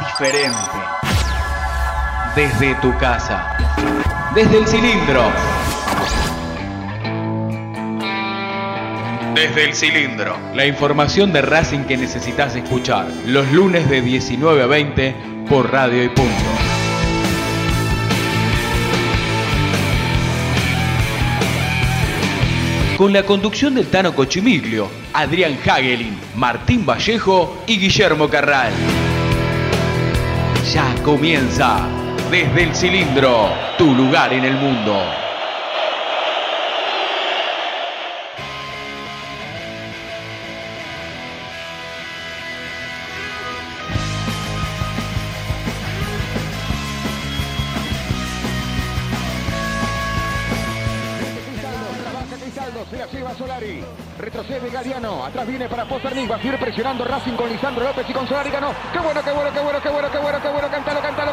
diferente. Desde tu casa. Desde el cilindro. Desde el cilindro. La información de Racing que necesitas escuchar. Los lunes de 19 a 20 por Radio y Punto. Con la conducción del Tano Cochimiglio, Adrián Hagelin, Martín Vallejo y Guillermo Carral. Ya comienza desde el cilindro, tu lugar en el mundo. A seguir presionando Racing con Lisandro López y con Solari ganó. Qué bueno, qué bueno, qué bueno, qué bueno, qué bueno, qué bueno. Cantalo, cantalo,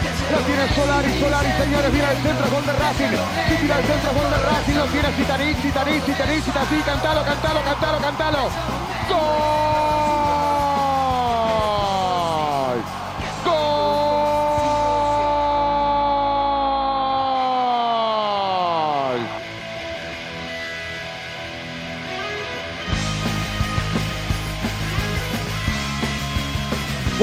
si la tiene Solari, Solari, señores, mira el centro, gol de Racing. Si tira el centro, gol de Racing, lo tiene Citanic, Citanic, Citanic, Citanic, cantalo, cantalo, cantalo, cantalo. ¡Gol!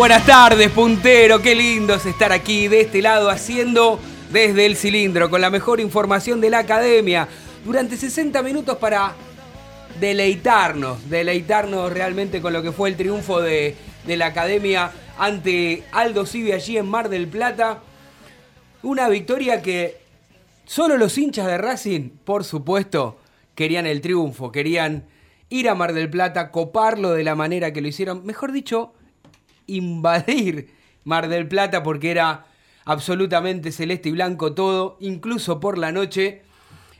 Buenas tardes, puntero. Qué lindo es estar aquí de este lado haciendo desde el cilindro con la mejor información de la academia durante 60 minutos para deleitarnos, deleitarnos realmente con lo que fue el triunfo de, la academia ante Aldo Civi allí en Mar del Plata. Una victoria que solo los hinchas de Racing, por supuesto, querían el triunfo, querían ir a Mar del Plata, coparlo de la manera que lo hicieron. Mejor dicho, invadir Mar del Plata porque era absolutamente celeste y blanco todo, incluso por la noche.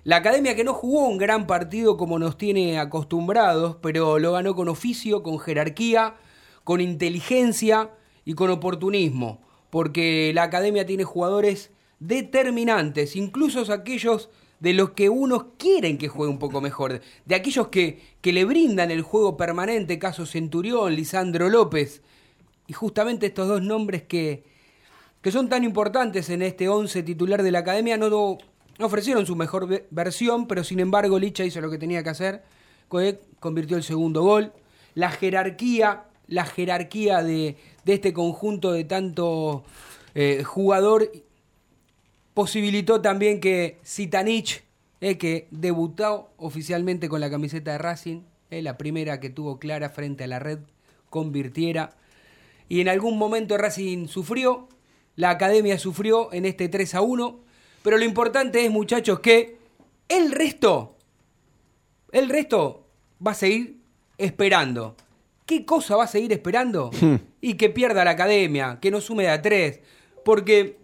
La academia que no jugó un gran partido como nos tiene acostumbrados, pero lo ganó con oficio, con jerarquía, con inteligencia y con oportunismo, porque la academia tiene jugadores determinantes, incluso aquellos de los que unos quieren que juegue un poco mejor, de aquellos que, que le brindan el juego permanente, caso Centurión, Lisandro López, y justamente estos dos nombres que, que son tan importantes en este 11 titular de la academia no, no ofrecieron su mejor ve- versión, pero sin embargo Licha hizo lo que tenía que hacer, co- convirtió el segundo gol. La jerarquía, la jerarquía de, de este conjunto de tanto eh, jugador posibilitó también que Sitanich, eh, que debutó oficialmente con la camiseta de Racing, eh, la primera que tuvo clara frente a la red, convirtiera. Y en algún momento Racing sufrió, la academia sufrió en este 3 a 1, pero lo importante es, muchachos, que el resto, el resto va a seguir esperando. ¿Qué cosa va a seguir esperando? Y que pierda la academia, que no sume de a tres. Porque,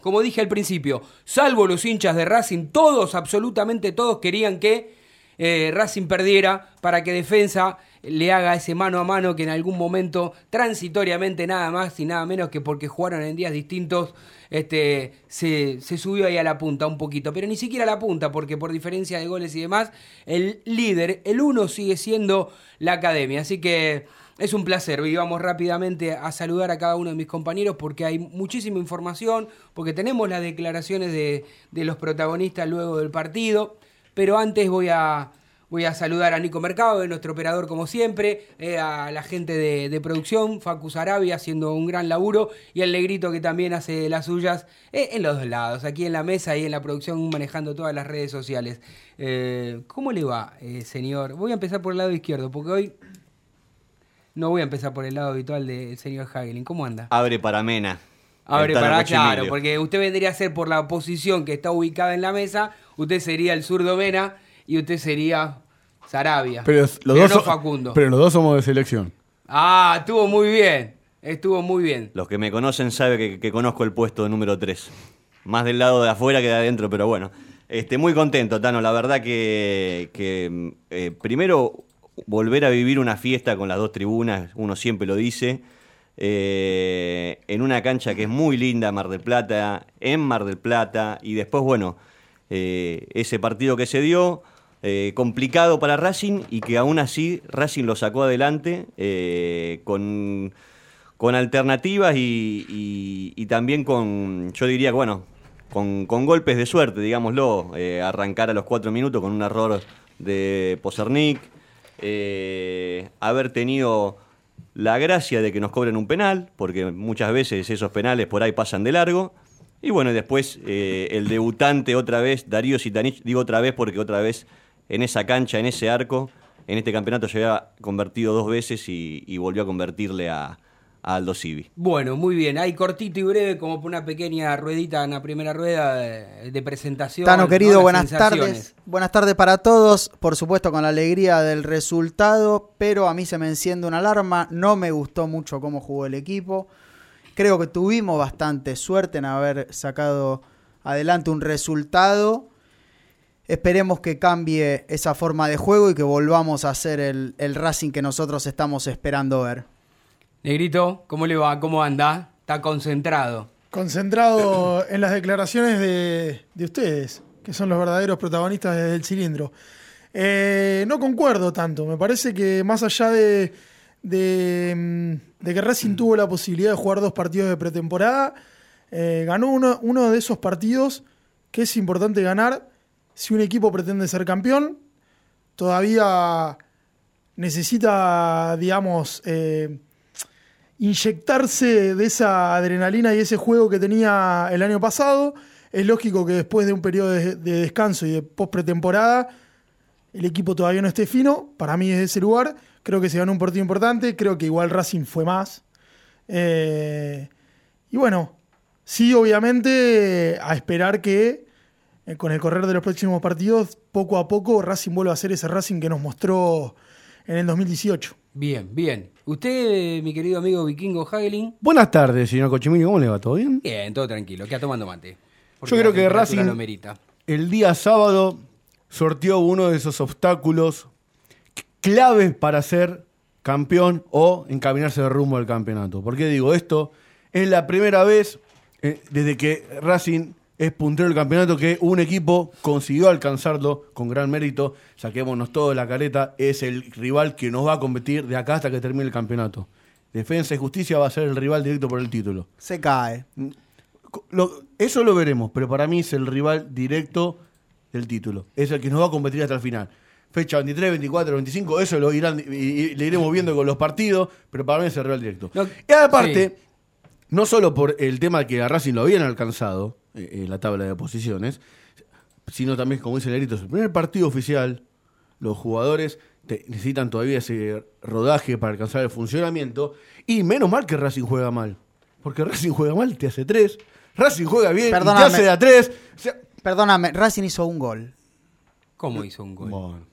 como dije al principio, salvo los hinchas de Racing, todos, absolutamente todos querían que eh, Racing perdiera para que Defensa le haga ese mano a mano que en algún momento, transitoriamente nada más y nada menos que porque jugaron en días distintos, este, se, se subió ahí a la punta un poquito. Pero ni siquiera a la punta, porque por diferencia de goles y demás, el líder, el uno sigue siendo la academia. Así que es un placer. Y vamos rápidamente a saludar a cada uno de mis compañeros porque hay muchísima información, porque tenemos las declaraciones de, de los protagonistas luego del partido. Pero antes voy a, voy a saludar a Nico Mercado, de nuestro operador como siempre, eh, a la gente de, de producción, Facu Sarabia haciendo un gran laburo y al Negrito que también hace las suyas eh, en los dos lados, aquí en la mesa y en la producción manejando todas las redes sociales. Eh, ¿Cómo le va, señor? Voy a empezar por el lado izquierdo porque hoy No voy a empezar por el lado habitual del señor Hagelin. ¿Cómo anda? Abre para Mena. Abre para, claro, porque usted vendría a ser por la posición que está ubicada en la mesa, usted sería el zurdo Mena y usted sería Sarabia. Pero los Pero dos no Facundo. Pero los dos somos de selección. Ah, estuvo muy bien. Estuvo muy bien. Los que me conocen saben que, que conozco el puesto número 3. Más del lado de afuera que de adentro, pero bueno. Este, muy contento, Tano. La verdad que, que, eh, primero volver a vivir una fiesta con las dos tribunas, uno siempre lo dice, eh, en una cancha que es muy linda, Mar del Plata, en Mar del Plata, y después, bueno, eh, ese partido que se dio, eh, complicado para Racing y que aún así Racing lo sacó adelante eh, con, con alternativas y, también con, yo diría, bueno, con, con golpes de suerte, digámoslo, eh, arrancar a los cuatro minutos con un error de Posernik, haber tenido la gracia de que nos cobren un penal, porque muchas veces esos penales por ahí pasan de largo. Y bueno, después el debutante otra vez, Darío Sitanich, digo otra vez porque otra vez en esa cancha, en ese arco, en este campeonato se había convertido dos veces y, y volvió a convertirle a, a Aldo Civi. Bueno, muy bien. Hay cortito y breve, como una pequeña ruedita en la primera rueda de, de presentación. Tano ¿no? querido, buenas tardes. Buenas tardes para todos. Por supuesto, con la alegría del resultado, pero a mí se me enciende una alarma. No me gustó mucho cómo jugó el equipo. Creo que tuvimos bastante suerte en haber sacado adelante un resultado. Esperemos que cambie esa forma de juego y que volvamos a hacer el, el Racing que nosotros estamos esperando ver. Negrito, ¿cómo le va? ¿Cómo anda? Está concentrado. concentrado en las declaraciones de, de ustedes, que son los verdaderos protagonistas del cilindro. Eh, no concuerdo tanto, me parece que más allá de, de, mm, de que Racing tuvo la posibilidad de jugar dos partidos de pretemporada, eh, ganó uno, uno de esos partidos que es importante ganar si un equipo pretende ser campeón. Todavía necesita, digamos, eh, inyectarse de esa adrenalina y ese juego que tenía el año pasado. Es lógico que después de un periodo de, de descanso y de post pretemporada, el equipo todavía no esté fino. Para mí, desde ese lugar, creo que se ganó un partido importante. Creo que igual Racing fue más. Eh, y bueno, sí, obviamente, a esperar que con el correr de los próximos partidos, poco a poco, Racing vuelva a ser ese Racing que nos mostró en el 2018. Bien, bien. Usted, mi querido amigo vikingo Hagelin, Buenas tardes, señor Cochimilio. ¿Cómo le va? ¿Todo bien? bien, todo tranquilo, queda tomando mate. Porque Yo creo que Racing- lo merita. El día sábado sorteó uno de esos obstáculos claves para ser campeón o encaminarse de rumbo al campeonato. ¿Por qué digo esto? Es la primera vez eh, desde que Racing es puntero del campeonato que un equipo consiguió alcanzarlo con gran mérito. Saquémonos todo de la careta. Es el rival que nos va a competir de acá hasta que termine el campeonato. Defensa y Justicia va a ser el rival directo por el título. Se cae. Lo- eso lo veremos, pero para mí es el rival directo del título. Es el que nos va a competir hasta el final. Fecha 23, 24, 25, eso lo irán y, y le iremos viendo con los partidos, pero para mí es el rival directo. No, y aparte, sí. no solo por el tema de que a Racing lo habían alcanzado eh, en la tabla de posiciones, sino también, como dice Lerito, es el primer partido oficial. Los jugadores te- necesitan todavía ese rodaje para alcanzar el funcionamiento. Y menos mal que Racing juega mal. Porque Racing juega mal, te hace tres. Racing juega bien, y te hace de a tres. O sea, Perdóname, Racing hizo un gol. ¿Cómo hizo un gol? bueno.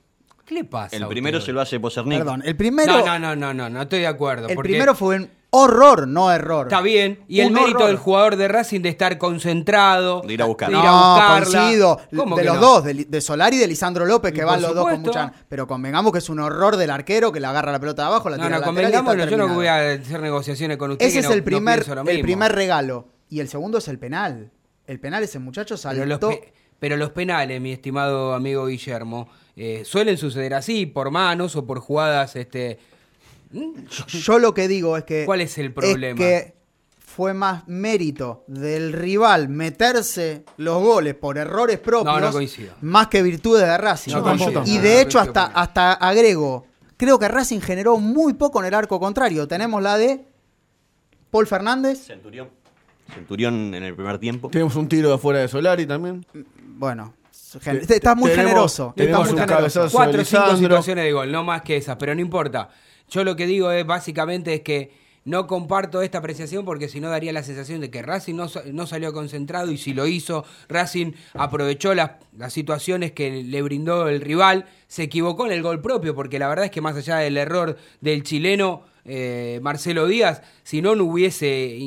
¿Qué le pasa? El primero usted? se lo hace Posernik. Perdón, el primero, No, no, no, no, no, no estoy de acuerdo. el porque primero fue un horror, no error. Está bien. Y el mérito horror. del jugador de Racing de estar concentrado. De ir a buscar. de ir a No, buscarla. coincido. ¿Cómo de los no? dos, de, de Solari y de Lisandro López, Y que por van los dos con mucha. Pero convengamos que es un horror del arquero que le agarra la pelota de abajo, la No, tira no, y convengamos, yo no voy a hacer negociaciones con usted. Ese es no- el primer, el primer regalo. Y el segundo es el penal. El penal, ese muchacho Pero los, saltó. pe- pero los penales, mi estimado amigo Guillermo, eh, suelen suceder así, por manos o por jugadas. este Yo lo que digo es que. ¿Cuál es el problema? No, no coincido. Más que virtudes de Racing. No coincido. y de hecho, hasta, hasta agrego. Creo que Racing generó muy poco en el arco contrario. Tenemos la de Paul Fernández. Centurión. Centurión en el primer tiempo. Tenemos un tiro de afuera de Solari también. Bueno, gen- Te- estás muy tenemos- generoso. estás tenemos muy un generoso. cabezazo Cuatro o cinco situaciones de gol, no más que esas, pero no importa. Yo lo que digo es básicamente es que no comparto esta apreciación porque si no daría la sensación de que Racing no, no salió concentrado y si lo hizo, Racing aprovechó las, las situaciones que le brindó el rival, se equivocó en el gol propio porque la verdad es que más allá del error del chileno eh, Marcelo Díaz, si no, no hubiese...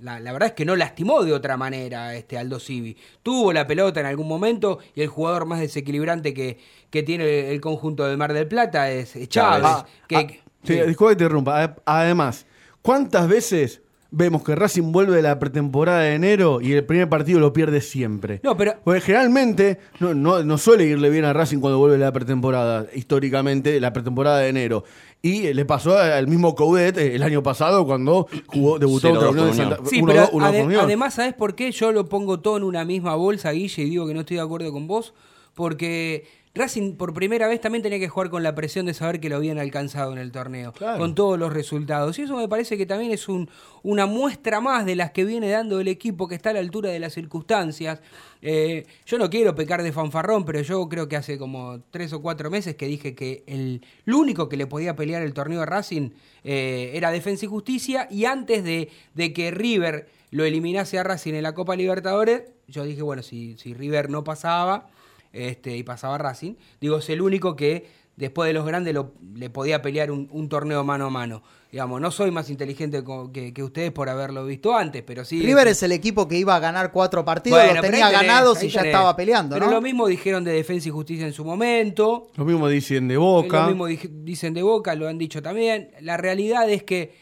la, la verdad es que no lastimó de otra manera este Aldo Civi. Tuvo la pelota en algún momento y el jugador más desequilibrante que, que tiene el conjunto de Mar del Plata es Chávez. Ah, que, ah, sí, disculpa que te interrumpa. Además, ¿cuántas veces vemos que Racing vuelve de la pretemporada de enero y el primer partido lo pierde siempre? No, pero Porque generalmente no, no, no suele irle bien a Racing cuando vuelve de la pretemporada, históricamente, la pretemporada de enero. Y le pasó al mismo Coudet eh, el año pasado cuando jugó, debutó 0-2 contra Unión de. Santa Sí, 1-2 pero con ade- Unión. además, ¿sabes por qué yo lo pongo todo en una misma bolsa, Guille, y digo que no estoy de acuerdo con vos? Porque Racing por primera vez también tenía que jugar con la presión de saber que lo habían alcanzado en el torneo, Claro. con todos los resultados. Y eso me parece que también es un, una muestra más de las que viene dando el equipo que está a la altura de las circunstancias. Eh, yo no quiero pecar de fanfarrón, pero yo creo que hace como tres o cuatro meses que dije que el, el único que le podía pelear el torneo a Racing eh, era Defensa y Justicia. Y antes de, de que River lo eliminase a Racing en la Copa Libertadores, yo dije, bueno, si, si River no pasaba este, y pasaba Racing, digo, es el único que después de los grandes lo- le podía pelear un, un torneo mano a mano. Digamos, no soy más inteligente que, que ustedes por haberlo visto antes, pero sí. River es el equipo que iba a ganar cuatro partidos, Bueno, los tenía tenés, ganados y ya tenés. estaba peleando, Pero ¿no? lo mismo dijeron de Defensa y Justicia en su momento. Lo mismo dicen de Boca. Lo mismo dicen de Boca, lo han dicho también. La realidad es que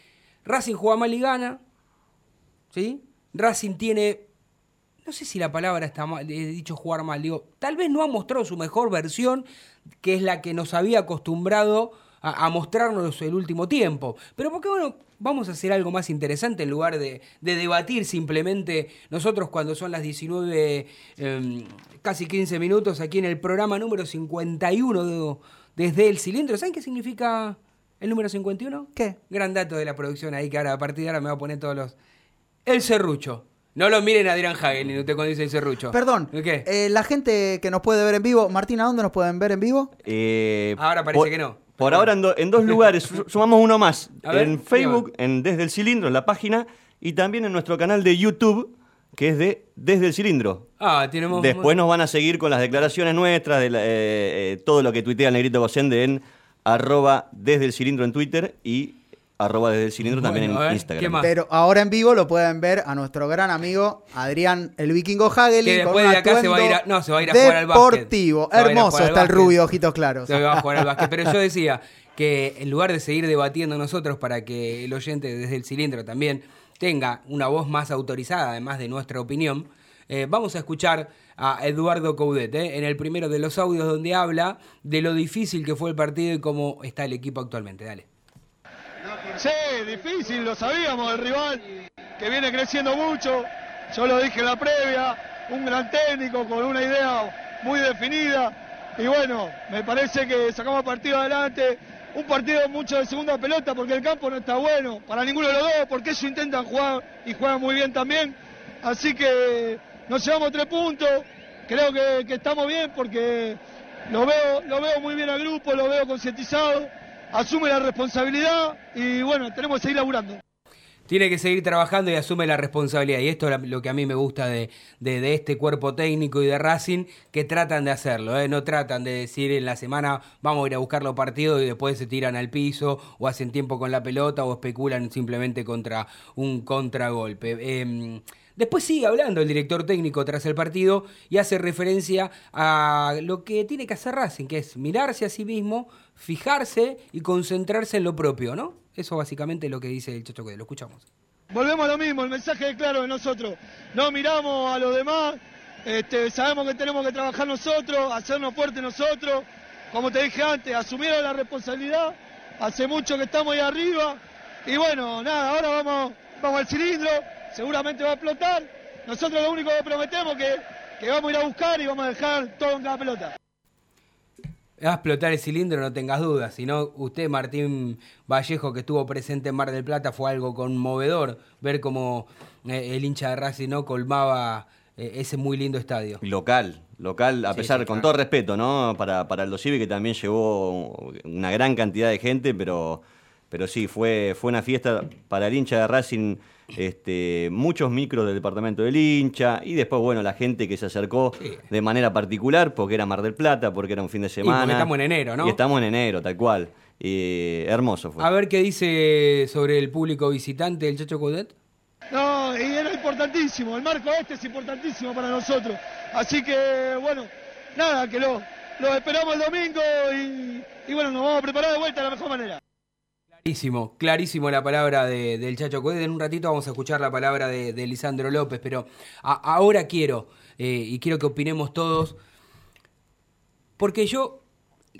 Racing juega mal y gana. ¿Sí? Racing tiene. No sé si la palabra está mal, he dicho jugar mal. Digo, tal vez no ha mostrado su mejor versión, que es la que nos había acostumbrado a, a mostrarnos el último tiempo. Pero porque, bueno, vamos a hacer algo más interesante en lugar de, de debatir simplemente nosotros cuando son las 19, em, casi 15 minutos aquí en el programa número 51 de- desde el cilindro. ¿Saben qué significa el número 51? ¿Qué? Gran dato de la producción ahí que ahora a partir de ahora me va a poner todos los... El serrucho. No lo miren a Adrián Hagen ni usted cuando dice el serrucho. Perdón, ¿Qué? eh, la gente que nos puede ver en vivo, Martín, ¿a dónde nos pueden ver en vivo? Eh, Ahora parece por- que no. Por ahora en, do- en dos lugares, Su- sumamos uno más. Ver, en Facebook, en Desde el Cilindro, en la página, y también en nuestro canal de YouTube, que es de Desde el Cilindro. Ah, tenemos... Después nos van a seguir con las declaraciones nuestras, de la- eh, eh, todo lo que tuitea el Negrito Gocende en arroba Desde el Cilindro en Twitter y arroba Desde el Cilindro también en Instagram. Pero ahora en vivo lo pueden ver a nuestro gran amigo Adrián el Vikingo Hageli. Que con después un de acá se va a ir a- atuendo no, se va a ir a jugar al básquet. Deportivo, hermoso está el rubio, ojitos claros. Se va a jugar al básquet. Pero yo decía que en lugar de seguir debatiendo nosotros para que el oyente desde el cilindro también tenga una voz más autorizada, además de nuestra opinión, eh, vamos a escuchar a Eduardo Coudet eh, en el primero de los audios donde habla de lo difícil que fue el partido y cómo está el equipo actualmente. Dale. Sí, difícil, lo sabíamos del rival, que viene creciendo mucho. Yo lo dije en la previa, un gran técnico con una idea muy definida. Y bueno, me parece que sacamos partido adelante. Un partido mucho de segunda pelota porque el campo no está bueno para ninguno de los dos, porque ellos intentan jugar y juegan muy bien también. Así que nos llevamos tres puntos. Creo que, que estamos bien porque lo veo, lo veo muy bien al grupo, lo veo concientizado, asume la responsabilidad y bueno, tenemos que seguir laburando. Tiene que seguir trabajando y asume la responsabilidad. Y esto es lo que a mí me gusta de, de- este cuerpo técnico y de Racing, que tratan de hacerlo. ¿eh? No tratan de decir en la semana vamos a ir a buscar los partidos y después se tiran al piso o hacen tiempo con la pelota o especulan simplemente contra un contragolpe. Eh, Después sigue hablando el director técnico tras el partido y hace referencia a lo que tiene que hacer Racing, que es mirarse a sí mismo, fijarse y concentrarse en lo propio, ¿no? Eso básicamente es lo que dice el Chocho que lo escuchamos. Volvemos a lo mismo, el mensaje es claro de nosotros. No miramos a los demás, este, sabemos que tenemos que trabajar nosotros, hacernos fuertes nosotros. Como te dije antes, asumir la responsabilidad. Hace mucho que estamos ahí arriba. Y bueno, nada, ahora vamos, vamos al cilindro, seguramente va a explotar. Nosotros lo único que prometemos es que, que vamos a ir a buscar y vamos a dejar todo en cada pelota. Va a explotar el cilindro, no tengas dudas. Si no, usted, Martín Vallejo, que estuvo presente en Mar del Plata, fue algo conmovedor ver cómo eh, el hincha de Racing no colmaba eh, ese muy lindo estadio. Local, local, a Sí, pesar, sí, con claro. todo respeto, ¿no? Para, para el que también llevó una gran cantidad de gente, pero, pero sí, fue, fue una fiesta para el hincha de Racing, este, muchos micros del departamento del hincha, y después, bueno, la gente que se acercó Sí. de manera particular, porque era Mar del Plata, porque era un fin de semana. estamos en enero, ¿no? Y estamos en enero, tal cual. Y hermoso fue. A ver qué dice sobre el público visitante el Chacho Coudet. No, y era importantísimo, el marco este es importantísimo para nosotros. Así que, bueno, nada, que lo, lo esperamos el domingo y, y bueno, nos vamos a preparar de vuelta de la mejor manera. Clarísimo, clarísimo la palabra de- del Chacho Coudet. En un ratito vamos a escuchar la palabra de, de Lisandro López, pero ahora quiero, eh, y quiero que opinemos todos, porque yo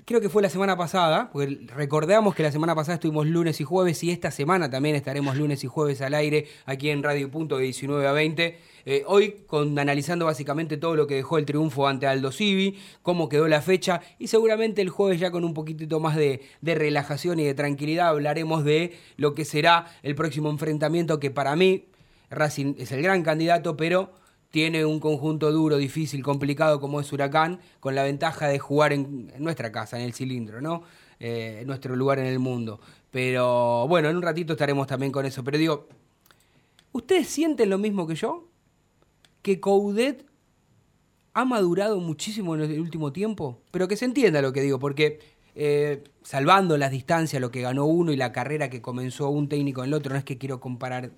creo que fue la semana pasada, porque recordamos que la semana pasada estuvimos lunes y jueves y esta semana también estaremos lunes y jueves al aire aquí en Radio Punto de 19 a 20. Eh, hoy con, analizando básicamente todo lo que dejó el triunfo ante Aldo Civi, cómo quedó la fecha y seguramente el jueves ya con un poquitito más de, de relajación y de tranquilidad hablaremos de lo que será el próximo enfrentamiento que para mí Racing es el gran candidato, pero tiene un conjunto duro, difícil, complicado como es Huracán, con la ventaja de jugar en, nuestra casa, en el cilindro, ¿no? Eh, nuestro lugar en el mundo. Pero bueno, en un ratito estaremos también con eso. Pero digo, ¿ustedes sienten lo mismo que yo? ¿Que Coudet ha madurado muchísimo en el último tiempo? Pero que se entienda lo que digo, porque eh, salvando las distancias, lo que ganó uno y la carrera que comenzó un técnico en el otro, no es que quiero comparar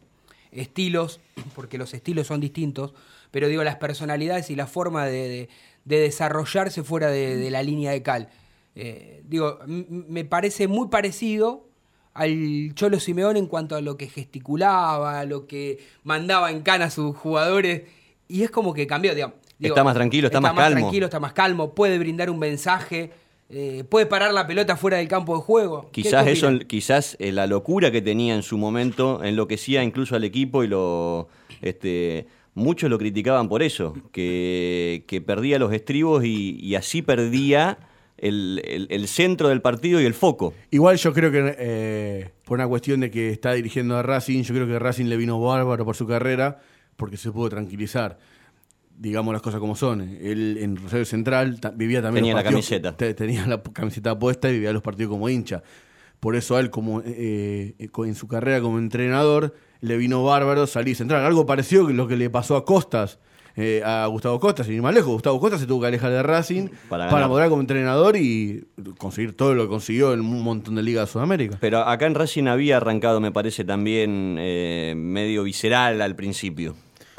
estilos, porque los estilos son distintos, pero digo las personalidades y la forma de, de- de desarrollarse fuera de, de la línea de cal. Eh, digo, me parece muy parecido al Cholo Simeón en cuanto a lo que gesticulaba, a lo que mandaba en cana a sus jugadores, y es como que cambió, digamos. Digo, Está más tranquilo, está más calmo. tranquilo, está más calmo, puede brindar un mensaje, eh, puede parar la pelota fuera del campo de juego. ¿Qué- Quizás eso, quizás eh, la locura que tenía en su momento enloquecía incluso al equipo y lo este muchos lo criticaban por eso, que, que perdía los estribos y, y así perdía el, el- el centro del partido y el foco. Igual yo creo que eh, por una cuestión de que está dirigiendo a Racing, yo creo que Racing le vino bárbaro por su carrera porque se pudo tranquilizar. Digamos las cosas como son. Él en Rosario Central vivía también Tenía los la camiseta. te- tenía la camiseta puesta y vivía los partidos como hincha. Por eso a él como eh, eh, en su carrera como entrenador le vino bárbaro salir central. Algo parecido que lo que le pasó a Costas, eh, a Gustavo Costas, sin ir más lejos. Gustavo Costas se tuvo que alejar de Racing Para moderar como entrenador y conseguir todo lo que consiguió en un montón de ligas de Sudamérica. Pero acá en Racing había arrancado, me parece, también eh, medio visceral al principio.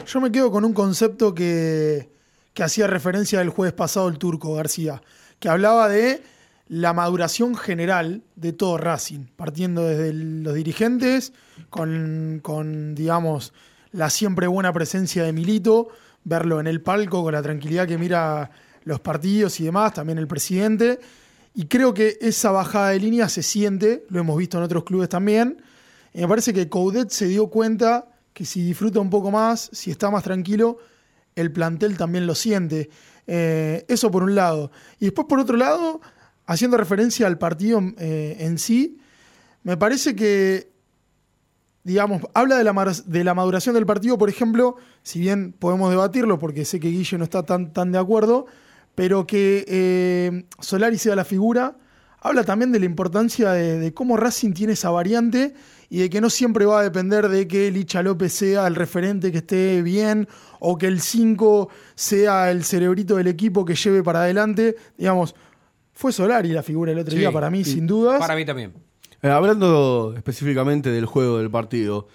Yo me quedo con un concepto que, que hacía referencia el jueves pasado el turco García, que hablaba de la maduración general de todo Racing, partiendo desde los dirigentes, con, con, digamos, la siempre buena presencia de Milito, verlo en el palco con la tranquilidad que mira los partidos y demás, también el presidente. Y creo que esa bajada de línea se siente, lo hemos visto en otros clubes también. Y me parece que Coudet se dio cuenta que si disfruta un poco más, si está más tranquilo, el plantel también lo siente. Eh, eso por un lado. Y después por otro lado, haciendo referencia al partido eh, en sí, me parece que, digamos, habla de la, de la maduración del partido, por ejemplo, si bien podemos debatirlo, porque sé que Guille no está tan, tan de acuerdo, pero que eh, Solari sea la figura, habla también de la importancia de, de cómo Racing tiene esa variante y de que no siempre va a depender de que Licha López sea el referente que esté bien o que el 5 sea el cerebrito del equipo que lleve para adelante. Digamos, fue Solari la figura el otro Sí, día para mí, sin dudas. Para mí también. Eh, hablando específicamente del juego del partido,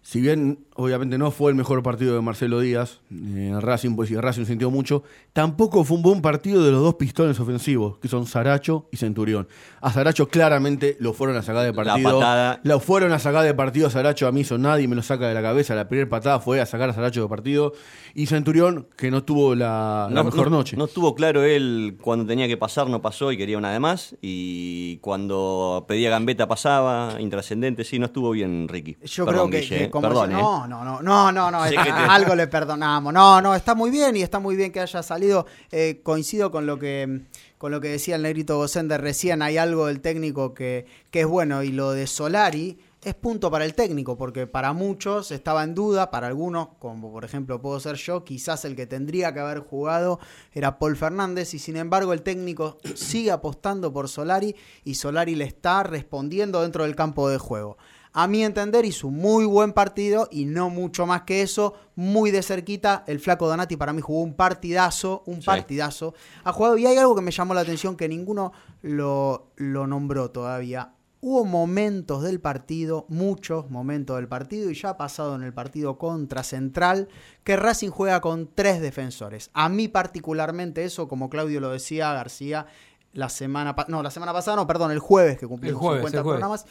si bien obviamente no fue el mejor partido de Marcelo Díaz, eh, Racing, pues y Racing sintió mucho, tampoco fue un buen partido de los dos pistones ofensivos, que son Saracho y Centurión. A Saracho claramente lo fueron a sacar de partido. patada. Lo fueron a sacar de partido a Saracho, a mí eso nadie me lo saca de la cabeza. La primera patada fue a sacar a Saracho de partido. Y Centurión, que no tuvo la, la mejor no- noche. No estuvo claro él cuando tenía que pasar, no pasó y quería una de más. Y cuando pedía gambeta pasaba, intrascendente, sí, no estuvo bien Ricky. Yo Perdón, creo que, Guille, que como Perdón, yo- eh. No, no, no, no, no, algo le perdonamos. No, no, está muy bien y está muy bien que haya salido. Eh, coincido con lo que con lo que decía el negrito Gosender recién. Hay algo del técnico que, que es bueno y lo de Solari es punto para el técnico, porque para muchos estaba en duda, para algunos, como por ejemplo puedo ser yo, quizás el que tendría que haber jugado era Paul Fernández, y sin embargo el técnico sigue apostando por Solari y Solari le está respondiendo dentro del campo de juego. A mi entender hizo un muy buen partido y no mucho más que eso, muy de cerquita. El flaco Donati para mí jugó un partidazo, un Sí. partidazo. Ha jugado y hay algo que me llamó la atención que ninguno lo, lo nombró todavía. Hubo momentos del partido, muchos momentos del partido, y ya ha pasado en el partido contra Central, que Racing juega con tres defensores. A mí particularmente eso, como Claudio lo decía, García, la semana no, la semana pasada, no, perdón, el jueves que jueves, 50 el jueves. programas,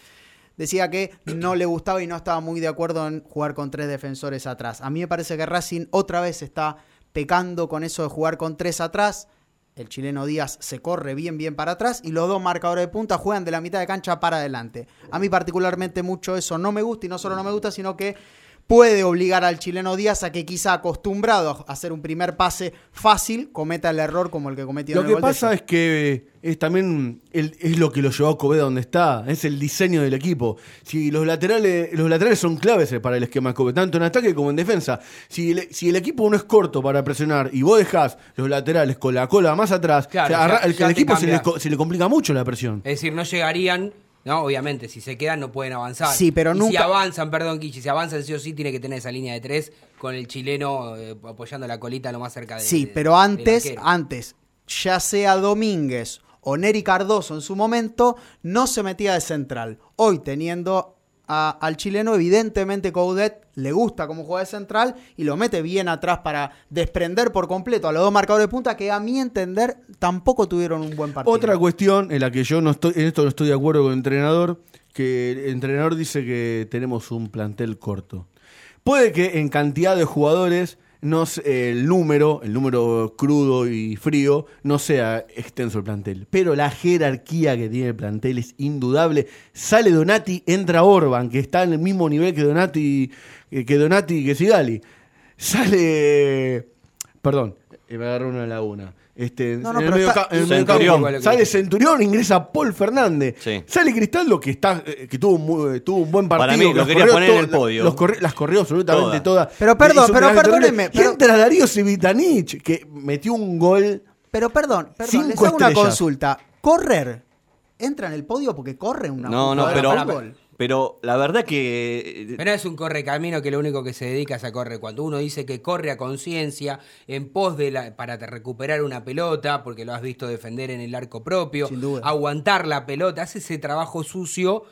decía que no le gustaba y no estaba muy de acuerdo en jugar con tres defensores atrás. A mí me parece que Racing otra vez está pecando con eso de jugar con tres atrás. El chileno Díaz se corre bien, bien para atrás y los dos marcadores de punta juegan de la mitad de cancha para adelante. A mí particularmente mucho eso no me gusta y no solo no me gusta, sino que puede obligar al chileno Díaz a que quizá acostumbrado a hacer un primer pase fácil, cometa el error como el que cometió Lo en el que de pasa es que es también el- es lo que lo llevó a Coveda donde está, es el diseño del equipo. Si los laterales, los laterales son claves para el esquema de Coveda, tanto en ataque como en defensa. Si el, si el equipo no es corto para presionar y vos dejás los laterales con la cola más atrás, Claro, o sea, ya- arra- el, ya equipo se le, se le complica mucho la presión. Es decir, no llegarían, no, obviamente, si se quedan no pueden avanzar. Sí, pero Y Si nunca- avanzan, perdón, Kichi, si avanzan sí o sí tiene que tener esa línea de tres con el chileno eh, apoyando la colita lo más cerca de Sí, pero antes, antes, ya sea Domínguez o Neri Cardoso en su momento, no se metía de central. Hoy teniendo al chileno, evidentemente Coudet le gusta cómo juega de central y lo mete bien atrás para desprender por completo a los dos marcadores de punta que a mi entender tampoco tuvieron un buen partido. Otra cuestión en la que yo no estoy, en esto no estoy de acuerdo con el entrenador, que el entrenador dice que tenemos un plantel corto. Puede que en cantidad de jugadores no se- el número, el número crudo y frío, no sea extenso el plantel. Pero la jerarquía que tiene el plantel es indudable. Sale Donati, entra Orban, que está en el mismo nivel que Donati, que que Donati y que Sigali. Sale. Perdón, eh, me agarró una laguna. Este, No, no, en el pero medio está- ca- en el medio Centurión. sale Centurión, ingresa Paul Fernández. Sí. Sale Cristaldo, que está eh, que tuvo, un muy- tuvo un buen partido. Para mí, lo los quería poner en el podio. los corri- las corrió absolutamente Todas. todas. Pero perdón, pero terrible. pero- entra Darío Civitanich, que metió un gol. Pero perdón, perdón, les hago una consulta. Correr, ¿entra en el podio porque corre una No, no, pero, fútbol? Pero la verdad que Pero es un correcamino que lo único que se dedica es a correr. Cuando uno dice que corre a conciencia en pos de la, para te recuperar una pelota, porque lo has visto defender en el arco propio, Sin duda. aguantar la pelota, hace ese trabajo sucio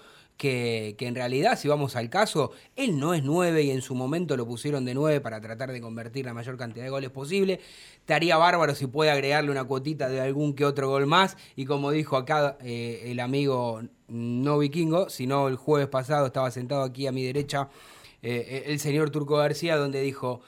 que, en realidad, si vamos al caso, él no es nueve y en su momento lo pusieron de nueve para tratar de convertir la mayor cantidad de goles posible. Estaría bárbaro si puede agregarle una cuotita de algún que otro gol más. Y como dijo acá eh, el amigo no vikingo, sino el jueves pasado estaba sentado aquí a mi derecha eh, el señor Turco García, donde dijo,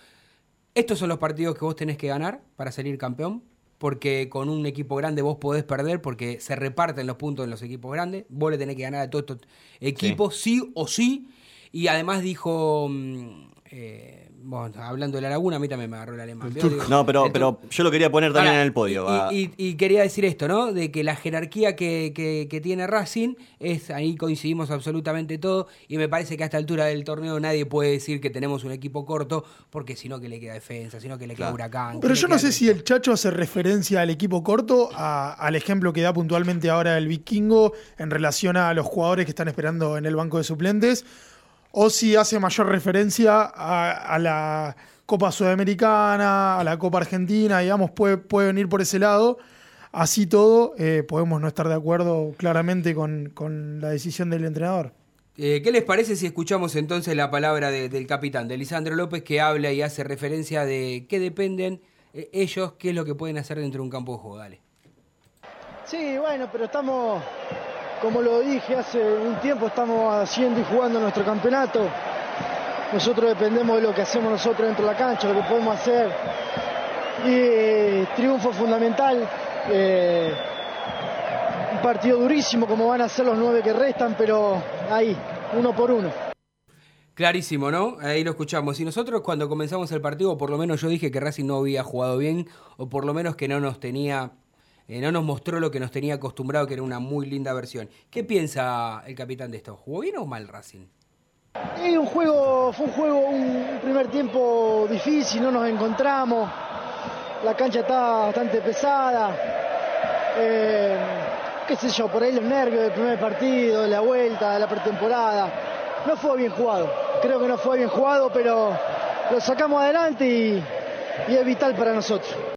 estos son los partidos que vos tenés que ganar para salir campeón, porque con un equipo grande vos podés perder, porque se reparten los puntos en los equipos grandes, vos le tenés que ganar a todos estos equipos, sí, o sí, y además dijo, mm, eh, bueno, hablando de la laguna, a mí también me agarró el alemán. Digo, no, pero, el pero yo lo quería poner también Ahora, en el podio. Y, y- y quería decir esto, ¿no? De que la jerarquía que, que- que tiene Racing es, ahí coincidimos absolutamente todo, y me parece que a esta altura del torneo nadie puede decir que tenemos un equipo corto, porque si no que le queda defensa, si no que le queda Claro. huracán. Pero yo no sé si el Chacho hace referencia al equipo corto, a- al ejemplo que da puntualmente ahora el Vikingo en relación a los jugadores que están esperando en el banco de suplentes, o si hace mayor referencia a, a la Copa Sudamericana, a la Copa Argentina, digamos, puede, puede venir por ese lado. Así todo, eh, podemos no estar de acuerdo claramente con, con la decisión del entrenador. Eh, ¿Qué les parece si escuchamos entonces la palabra de- del capitán, de Lisandro López, que habla y hace referencia de qué dependen eh, ellos, qué es lo que pueden hacer dentro de un campo de juego? Dale. Sí, bueno, pero estamos, como lo dije hace un tiempo, estamos haciendo y jugando nuestro campeonato. Nosotros dependemos de lo que hacemos nosotros dentro de la cancha, lo que podemos hacer. Y eh, triunfo fundamental. eh, un partido durísimo como van a ser los nueve que restan, pero ahí, uno por uno. Clarísimo, ¿no? Ahí lo escuchamos. Y nosotros cuando comenzamos el partido, por lo menos yo dije que Racing no había jugado bien, o por lo menos que no nos tenía, eh, no nos mostró lo que nos tenía acostumbrado, que era una muy linda versión. ¿Qué piensa el capitán de esto? ¿Jugó bien o mal Racing? Un juego, fue un juego, un primer tiempo difícil, no nos encontramos. La cancha está bastante pesada. Eh, qué sé yo, por ahí los nervios del primer partido, de la vuelta, de la pretemporada. No fue bien jugado. Creo que no fue bien jugado, pero lo sacamos adelante y es vital para nosotros.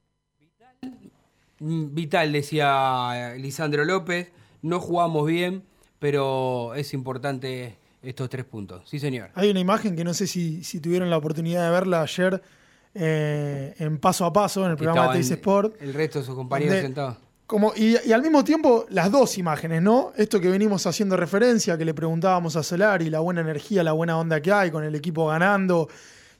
Vital, decía Lisandro López. No jugamos bien, pero es importante estos tres puntos. Sí, señor. Hay una imagen que no sé si, si tuvieron la oportunidad de verla ayer eh, en Paso a Paso, en el programa de Teis Sport. El resto de sus compañeros Donde- sentados. Como, y, y al mismo tiempo, las dos imágenes, ¿no? Esto que venimos haciendo referencia, que le preguntábamos a Solari, la buena energía, la buena onda que hay con el equipo ganando.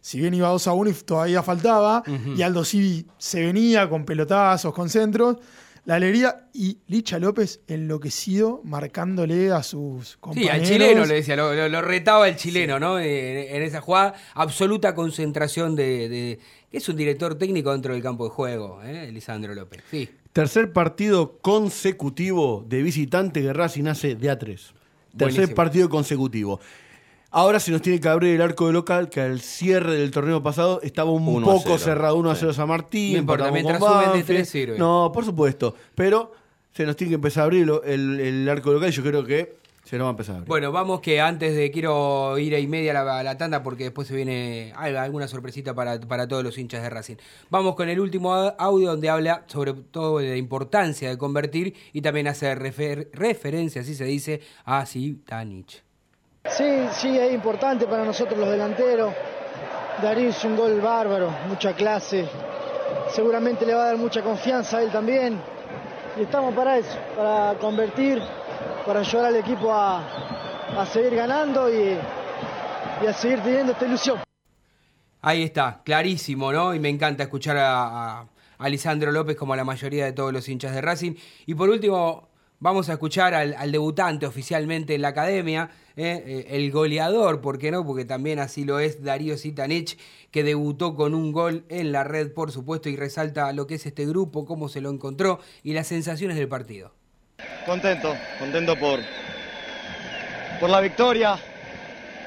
Si bien iba 2 a 1 y todavía faltaba, y Aldo Civi se venía con pelotazos, con centros. La alegría y Licha López enloquecido, marcándole a sus Sí, compañeros. al chileno le decía, lo, lo- lo retaba el chileno, ¿no? Eh, en esa jugada, absoluta concentración de, de- que es un director técnico dentro del campo de juego, ¿eh? Lisandro López. Sí. Tercer partido consecutivo de visitante que Racing hace de A3. Tercer Buenísimo. partido consecutivo. Ahora se nos tiene que abrir el arco de local, que al cierre del torneo pasado estaba un 1 a poco 0. cerrado 1 a 0 San Martín. No importa, mientras suben de Banfield. tres sirve. No, por supuesto. Pero se nos tiene que empezar a abrir el, el arco local y yo creo que se nos va a empezar a abrir. Bueno, vamos que antes de quiero ir a y media a la, a la tanda porque después se viene al- alguna sorpresita para, para todos los hinchas de Racing. Vamos con el último audio donde habla sobre todo de la importancia de convertir y también hace refer- referencia, así se dice, a Sitanich. Sí, sí, es importante para nosotros los delanteros. Darío hizo un gol bárbaro, mucha clase. Seguramente le va a dar mucha confianza a él también. Y estamos para eso, para convertir, para ayudar al equipo a, a seguir ganando y, y a seguir teniendo esta ilusión. Ahí está, clarísimo, ¿no? Y me encanta escuchar a, a, a Lisandro López como a la mayoría de todos los hinchas de Racing. Y por último, vamos a escuchar al, debutante oficialmente en la academia, ¿eh? Eh, el goleador, ¿por qué no? Porque también así lo es Darío Sitanich, que debutó con un gol en la red, por supuesto, y resalta lo que es este grupo, cómo se lo encontró y las sensaciones del partido. Contento, contento por, por la victoria.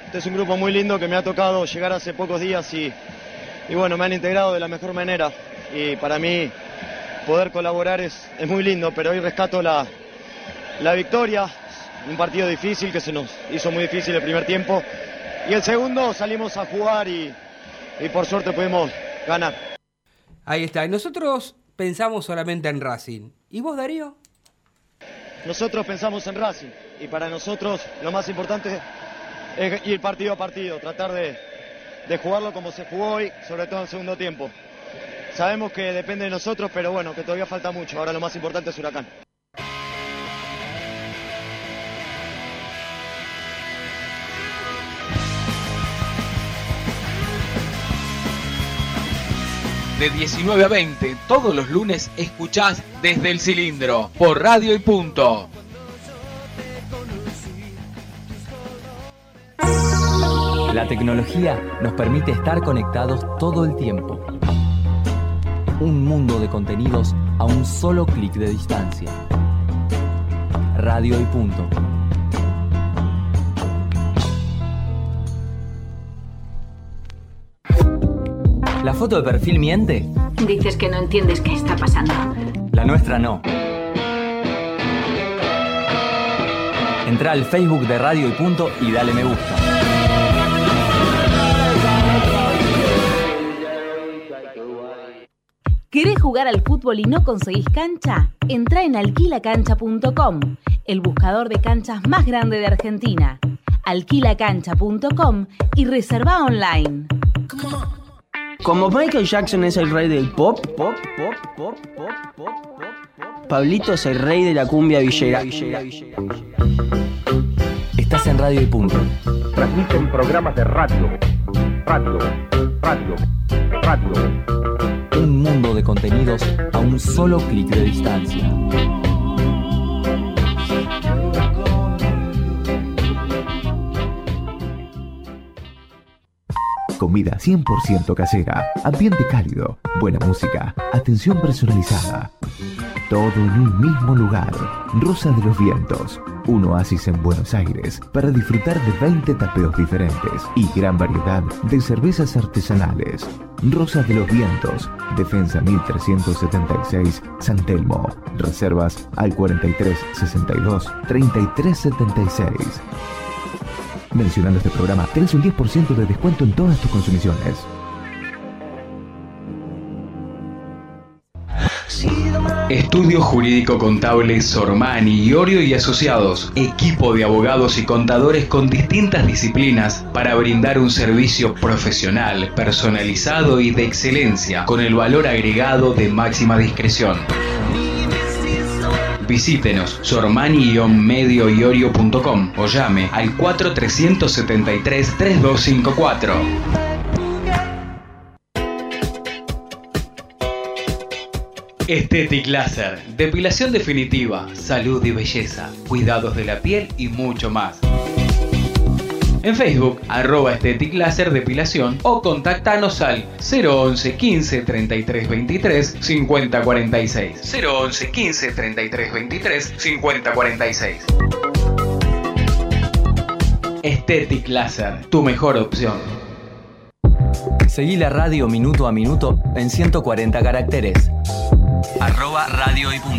Este es un grupo muy lindo que me ha tocado llegar hace pocos días y, y bueno, me han integrado de la mejor manera. Y para mí poder colaborar es, es muy lindo, pero hoy rescato la, la victoria. Un partido difícil que se nos hizo muy difícil el primer tiempo. Y el segundo salimos a jugar y, y por suerte pudimos ganar. Ahí está. Y nosotros pensamos solamente en Racing. ¿Y vos, Darío? Nosotros pensamos en Racing y para nosotros lo más importante es ir partido a partido, tratar de, de jugarlo como se jugó hoy, sobre todo en el segundo tiempo. Sabemos que depende de nosotros, pero bueno, que todavía falta mucho. Ahora lo más importante es Huracán. De 19 a 20, todos los lunes escuchás desde el cilindro, por radio y punto. La tecnología nos permite estar conectados todo el tiempo. Un mundo de contenidos a un solo clic de distancia. Radio y punto. ¿La foto de perfil miente? Dices que no entiendes qué está pasando. La nuestra no. Entra al Facebook de Radio y Punto y dale me gusta. ¿Querés jugar al fútbol y no conseguís cancha? Entra en alquilacancha.com, el buscador de canchas más grande de Argentina. Alquilacancha.com y reserva online. Como Michael Jackson es el rey del pop, pop, pop, pop, pop, pop, pop, Pablito es el rey de la cumbia villera. Estás en Radio y Punto. Transmiten programas de radio, radio, radio, radio. Un mundo de contenidos a un solo clic de distancia. Comida 100% casera, ambiente cálido, buena música, atención personalizada. Todo en un mismo lugar. Rosa de los Vientos, un oasis en Buenos Aires para disfrutar de 20 tapeos diferentes y gran variedad de cervezas artesanales. Rosas de los Vientos, Defensa 1376, San Telmo. Reservas al 43 62 33 76. Mencionando este programa, tenés un 10% de descuento en todas tus consumiciones. Estudio Jurídico Contable Sormani, Iorio y Asociados, equipo de abogados y contadores con distintas disciplinas para brindar un servicio profesional, personalizado y de excelencia, con el valor agregado de máxima discreción. Visítenos sormani-medioiorio.com o llame al 4373 3254. Estetic Laser, depilación definitiva, salud y belleza, cuidados de la piel y mucho más. En Facebook, arroba Depilación o contactanos al 011 15 33 23 50 46. 011 15 33 23 50 46. Estetic Laser, tu mejor opción. Seguí la radio minuto a minuto en 140 caracteres. Arroba radio y punto.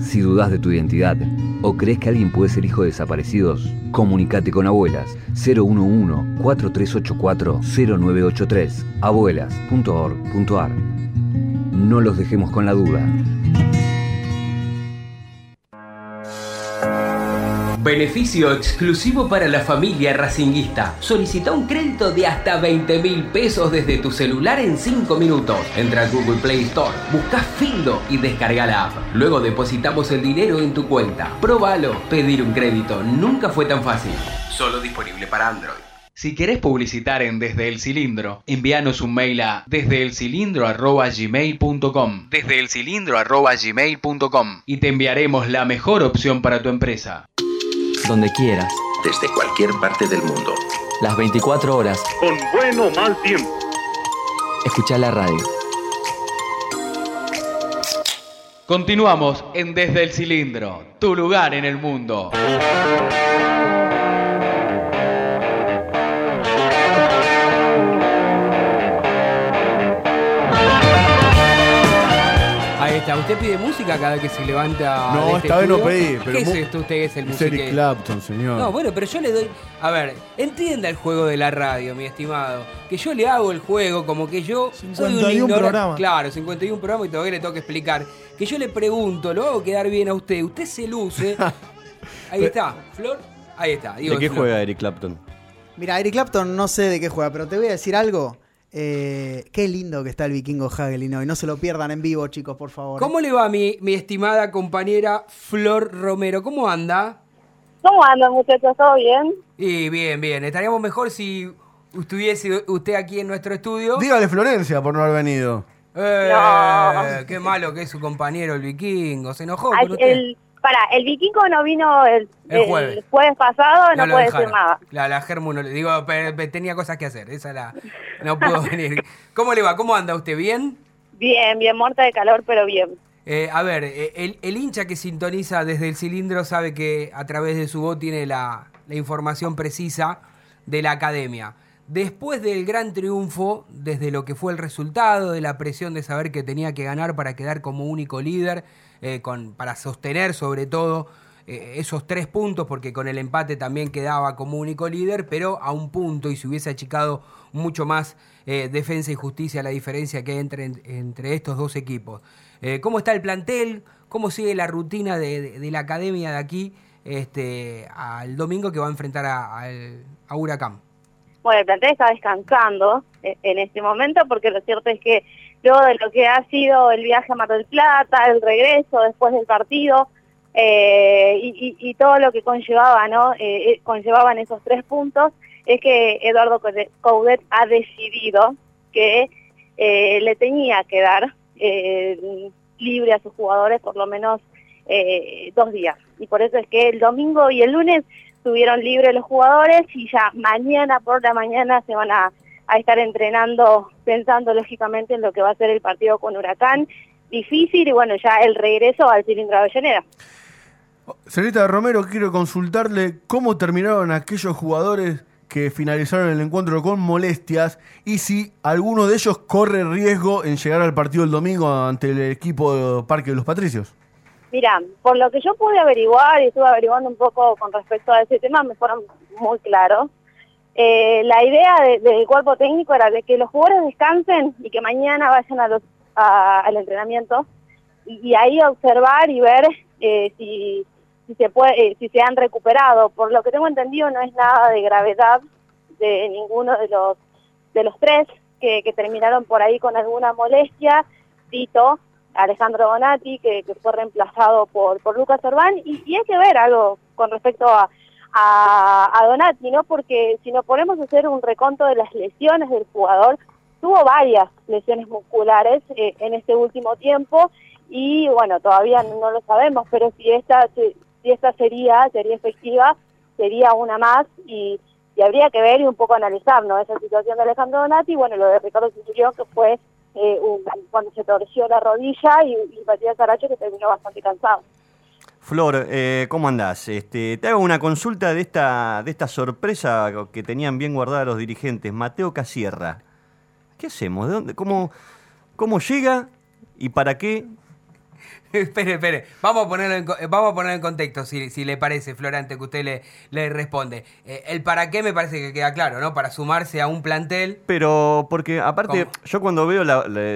Si dudas de tu identidad o crees que alguien puede ser hijo de desaparecidos, comunícate con Abuelas 011-4384-0983 abuelas.org.ar No los dejemos con la duda. Beneficio exclusivo para la familia racinguista. Solicita un crédito de hasta 20 mil pesos desde tu celular en 5 minutos. Entra a Google Play Store, busca Findo y descarga la app. Luego depositamos el dinero en tu cuenta. Probalo. Pedir un crédito nunca fue tan fácil. Solo disponible para Android. Si querés publicitar en Desde el Cilindro, envíanos un mail a desdeelcilindro.gmail.com desdeelcilindro.gmail.com y te enviaremos la mejor opción para tu empresa. Donde quieras. Desde cualquier parte del mundo. Las 24 horas. Con bueno o mal tiempo. Escucha la radio. Continuamos en Desde el Cilindro, tu lugar en el mundo. Está, usted pide música cada vez que se levanta. No, de este esta vez no pedí, pero ¿Qué es esto? Usted es el Es Eric. Clapton, señor. No, bueno, pero yo le doy. A ver, entienda el juego de la radio, mi estimado. Que yo le hago el juego como que yo. soy un 51 ignorante. programas. Claro, 51 programas y todavía le tengo que explicar. Que yo le pregunto, lo hago quedar bien a usted. Usted se luce. Ahí está, Flor. Ahí está. digo, ¿De qué Flor. juega Eric Clapton? Mira, Eric Clapton no sé de qué juega, pero te voy a decir algo. Eh, qué lindo que está el vikingo Hagelin hoy. No se lo pierdan en vivo, chicos, por favor. ¿Cómo le va mi, mi estimada compañera Flor Romero? ¿Cómo anda? ¿Cómo andan muchachos? ¿Todo bien? Y bien, bien. Estaríamos mejor si estuviese usted aquí en nuestro estudio. Dígale Florencia por no haber venido. Eh, No. Qué malo que es su compañero el vikingo. Se enojó Ay, con usted. el, para, el vikingo no vino el, El el jueves. jueves. pasado, no, puede dejaron. decir nada. La, la Germu no le digo, tenía cosas que hacer. Esa la no pudo venir. ¿Cómo le va? ¿Cómo anda usted? ¿Bien? Bien, bien, muerta de calor, pero bien. Eh, a ver, eh, el, el hincha que sintoniza desde el cilindro sabe que a través de su voz tiene la, la información precisa de la academia. Después del gran triunfo, desde lo que fue el resultado, de la presión de saber que tenía que ganar para quedar como único líder, eh, para sostener sobre todo eh, esos tres puntos, porque con el empate también quedaba como único líder, pero a un punto y se hubiese achicado mucho más eh, defensa y justicia la diferencia que hay entre, entre estos dos equipos. ¿Cómo está el plantel? ¿Cómo sigue la rutina de, la academia de aquí este, al domingo que va a enfrentar a, al- a Huracán? Bueno, el plantel está descansando eh, en este momento porque lo cierto es que luego de lo que ha sido el viaje a Mar del Plata, el regreso después del partido eh, y, todo lo que conllevaba, ¿no? Eh, eh, conllevaban esos tres puntos, es que Eduardo Coudet ha decidido que eh, le tenía que dar eh, libre a sus jugadores por lo menos dos días. Y por eso es que el domingo y el lunes tuvieron libre los jugadores y ya mañana por la mañana se van a, a estar entrenando pensando lógicamente en lo que va a ser el partido con Huracán. Difícil y bueno, ya el regreso al cilindro Avellaneda. Señorita Romero, quiero consultarle cómo terminaron aquellos jugadores que finalizaron el encuentro con molestias y si alguno de ellos corre riesgo en llegar al partido el domingo ante el equipo Parque de los Patricios. Mira, por lo que yo pude averiguar y estuve averiguando un poco con respecto a ese tema, me fueron muy claros. Eh, la idea del cuerpo técnico era de que los jugadores descansen y que mañana vayan a los, al entrenamiento y, ahí observar y ver eh, eh, si se han recuperado. Por lo que tengo entendido no es nada de gravedad de ninguno de los de los tres que, terminaron por ahí con alguna molestia. Tito, Alejandro Donati, que, fue reemplazado por, por Lucas Orbán, y, hay que ver algo con respecto a, a, Donati, ¿no? Porque si nos ponemos a hacer un reconto de las lesiones del jugador, tuvo varias lesiones musculares eh, en este último tiempo y bueno, todavía no lo sabemos, pero si esta, si esta sería, sería efectiva, sería una más y, habría que ver y un poco analizar ¿no? esa situación de Alejandro Donati, bueno, lo de Ricardo Centurión que fue eh, cuando se torció la rodilla y, y Matías Aracho que terminó bastante cansado. Flor, eh, ¿cómo andás? Este, te hago una consulta de esta, de esta sorpresa que tenían bien guardada los dirigentes. Mateo Casierra. ¿Qué hacemos? ¿De dónde? ¿Cómo, ¿Cómo llega y para qué espere, espere. Vamos a ponerlo en, eh, vamos a ponerlo en contexto, si, si le parece, Florante, que usted le, le responde. Eh, el para qué me parece que queda claro, ¿no? Para sumarse a un plantel. Pero, porque aparte, yo cuando veo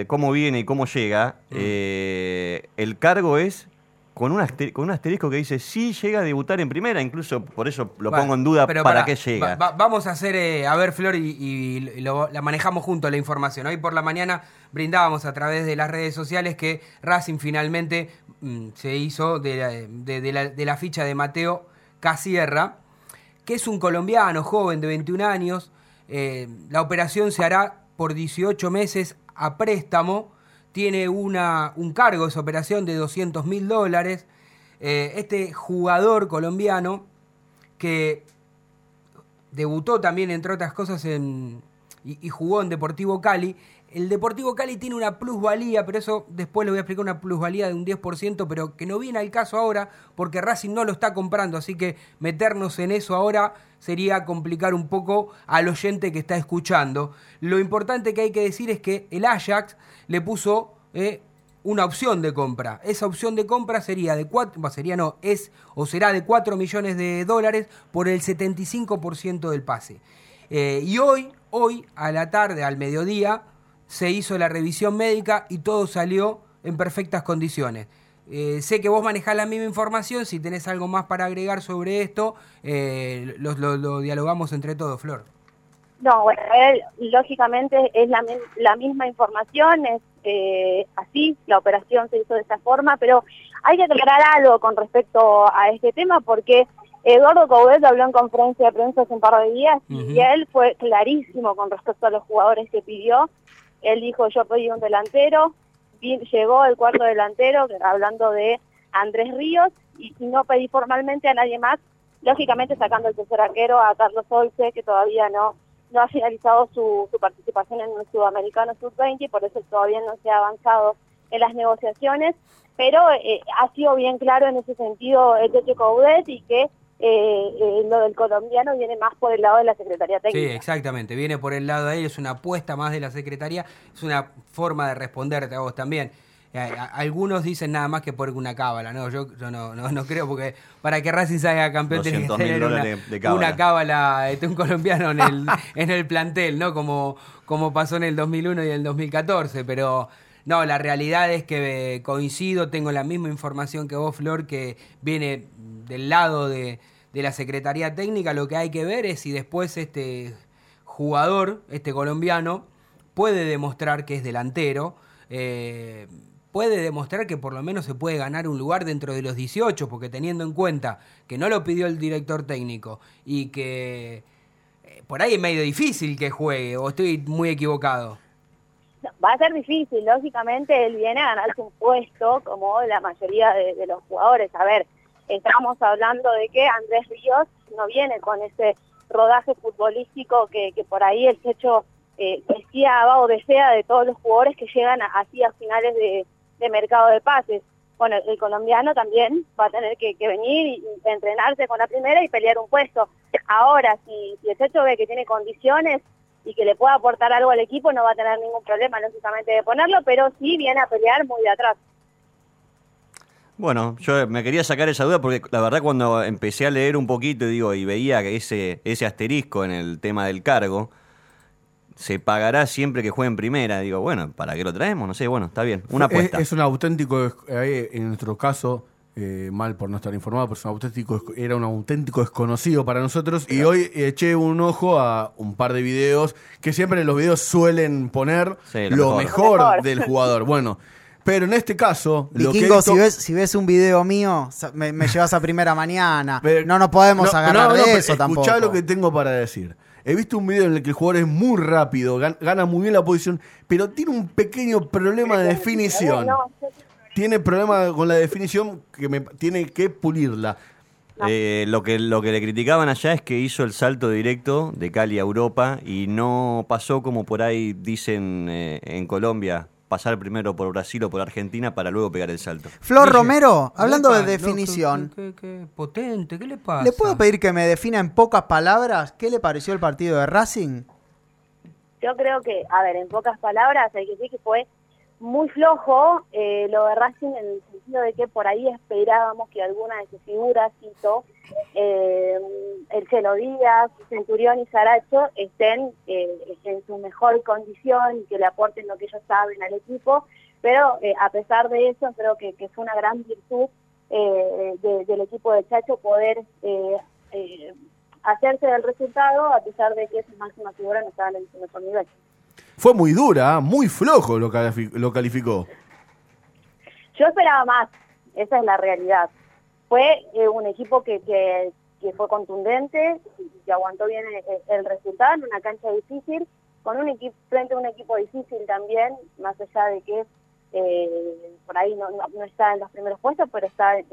cómo viene y cómo llega, mm. eh, el cargo es con un, con un asterisco que dice sí llega a debutar en primera, incluso por eso lo pongo en duda para, qué llega. vamos a hacer, eh, a ver Flor, y, la manejamos junto la información. Hoy por la mañana brindábamos a través de las redes sociales que Racing finalmente mm, se hizo de la, ficha de Mateo Casierra, que es un colombiano joven de 21 años. Eh, la operación se hará por 18 meses a préstamo tiene una, un cargo, esa operación de 200 mil dólares. Eh, este jugador colombiano que debutó también, entre otras cosas, en, y, jugó en Deportivo Cali. El Deportivo Cali tiene una plusvalía, pero eso después le voy a explicar una plusvalía de un 10%, pero que no viene al caso ahora porque Racing no lo está comprando, así que meternos en eso ahora sería complicar un poco al oyente que está escuchando. Lo importante que hay que decir es que el Ajax le puso eh, una opción de compra. Esa opción de compra sería de 4, sería no, es o será de 4 millones de dólares por el 75% del pase. Eh, y hoy, hoy, a la tarde, al mediodía, se hizo la revisión médica y todo salió en perfectas condiciones. Eh, sé que vos manejás la misma información, si tenés algo más para agregar sobre esto, lo, dialogamos entre todos, Flor. No, bueno, lógicamente es la, la misma información, es eh, así, la operación se hizo de esta forma, pero hay que aclarar algo con respecto a este tema porque Eduardo Coudet habló en conferencia de prensa hace un par de días y él fue clarísimo con respecto a los jugadores que pidió. Él dijo, yo pedí un delantero, llegó el cuarto delantero, hablando de Andrés Ríos, y, no pedí formalmente a nadie más, lógicamente sacando el tercer arquero a Carlos Olce, que todavía no no ha finalizado su, su participación en el Sudamericano Sub-20 y por eso todavía no se ha avanzado en las negociaciones, pero eh, ha sido bien claro en ese sentido el Teche Coudet y que eh, eh, lo del colombiano viene más por el lado de la Secretaría Técnica. Sí, exactamente, viene por el lado de ellos, es una apuesta más de la Secretaría, es una forma de responderte a vos también. Eh, algunos dicen nada más que por una cábala, ¿no? Yo, no, no, creo, porque para que Racing salga campeón tiene que tener una, cábala, este, un colombiano en el, en el plantel, ¿no? Como, como pasó en el 2001 y el 2014, pero... No, la realidad es que coincido, tengo la misma información que vos, Flor, que viene del lado de, de, la Secretaría Técnica. Lo que hay que ver es si después este jugador, este colombiano, puede demostrar que es delantero. Eh, puede demostrar que por lo menos se puede ganar un lugar dentro de los 18, porque teniendo en cuenta que no lo pidió el director técnico y que eh, por ahí es medio difícil que juegue, o estoy muy equivocado. Va a ser difícil, lógicamente él viene a ganarse un puesto como la mayoría de, los jugadores. A ver, estamos hablando de que Andrés Ríos no viene con ese rodaje futbolístico que, por ahí el techo eh, deseaba o desea de todos los jugadores que llegan así a finales de, mercado de pases. Bueno, el colombiano también va a tener que, venir y, y entrenarse con la primera y pelear un puesto. Ahora, si, si el techo ve que tiene condiciones y que le pueda aportar algo al equipo, no va a tener ningún problema, lógicamente, de ponerlo, pero sí viene a pelear muy de atrás. Bueno, yo me quería sacar esa duda porque la verdad cuando empecé a leer un poquito digo y veía que ese, ese asterisco en el tema del cargo, se pagará siempre que juegue en primera. Digo, bueno, ¿para qué lo traemos? No sé, bueno, está bien. Una Es, apuesta. es un auténtico, eh, en nuestro caso, eh, mal por no estar informado, pero es un auténtico, era un auténtico desconocido para nosotros. Y hoy eché un ojo a un par de videos que siempre en los videos suelen poner Sí, lo, lo mejor, mejor. del jugador. Bueno, pero en este caso, lo que Vikingo, esto- si ves, si ves un video mío, me, me llevas a primera mañana. no nos podemos No, agarrar no, no, de eso tampoco. Escuchá lo que tengo para decir. He visto un video en el que el jugador es muy rápido, gan- gana muy bien la posición, pero tiene un pequeño problema de definición. Tiene problema con la definición que me tiene que pulirla. Eh, lo, que, lo que le criticaban allá es que hizo el salto directo de Cali a Europa y no pasó como por ahí dicen eh, en Colombia, pasar primero por Brasil o por Argentina para luego pegar el salto. Flor Romero, hablando de no, definición, Qué, qué- qué potente, ¿qué le pasa? ¿le puedo pedir que me defina en pocas palabras qué le pareció el partido de Racing? Yo creo que, a ver, en pocas palabras, hay que decir que fue muy flojo eh, lo de Racing en el sentido de que por ahí esperábamos que alguna de sus figuras, cito, eh, el Chelo Díaz, Centurión y Saracho estén eh, en su mejor condición y que le aporten lo que ellos saben al equipo, pero eh, a pesar de eso creo que, que fue una gran virtud de- del equipo de Chacho poder hacerse del resultado a pesar de que sus máximas figuras no estaban en su mejor nivel. Fue muy dura, muy flojo lo, lo calificó. Yo esperaba más, esa es la realidad. Fue eh, un equipo que, que, que fue contundente que aguantó bien el, resultado en una cancha difícil, con un equipo frente a un equipo difícil también, más allá de que eh, por ahí no, está en los primeros puestos, pero está eh,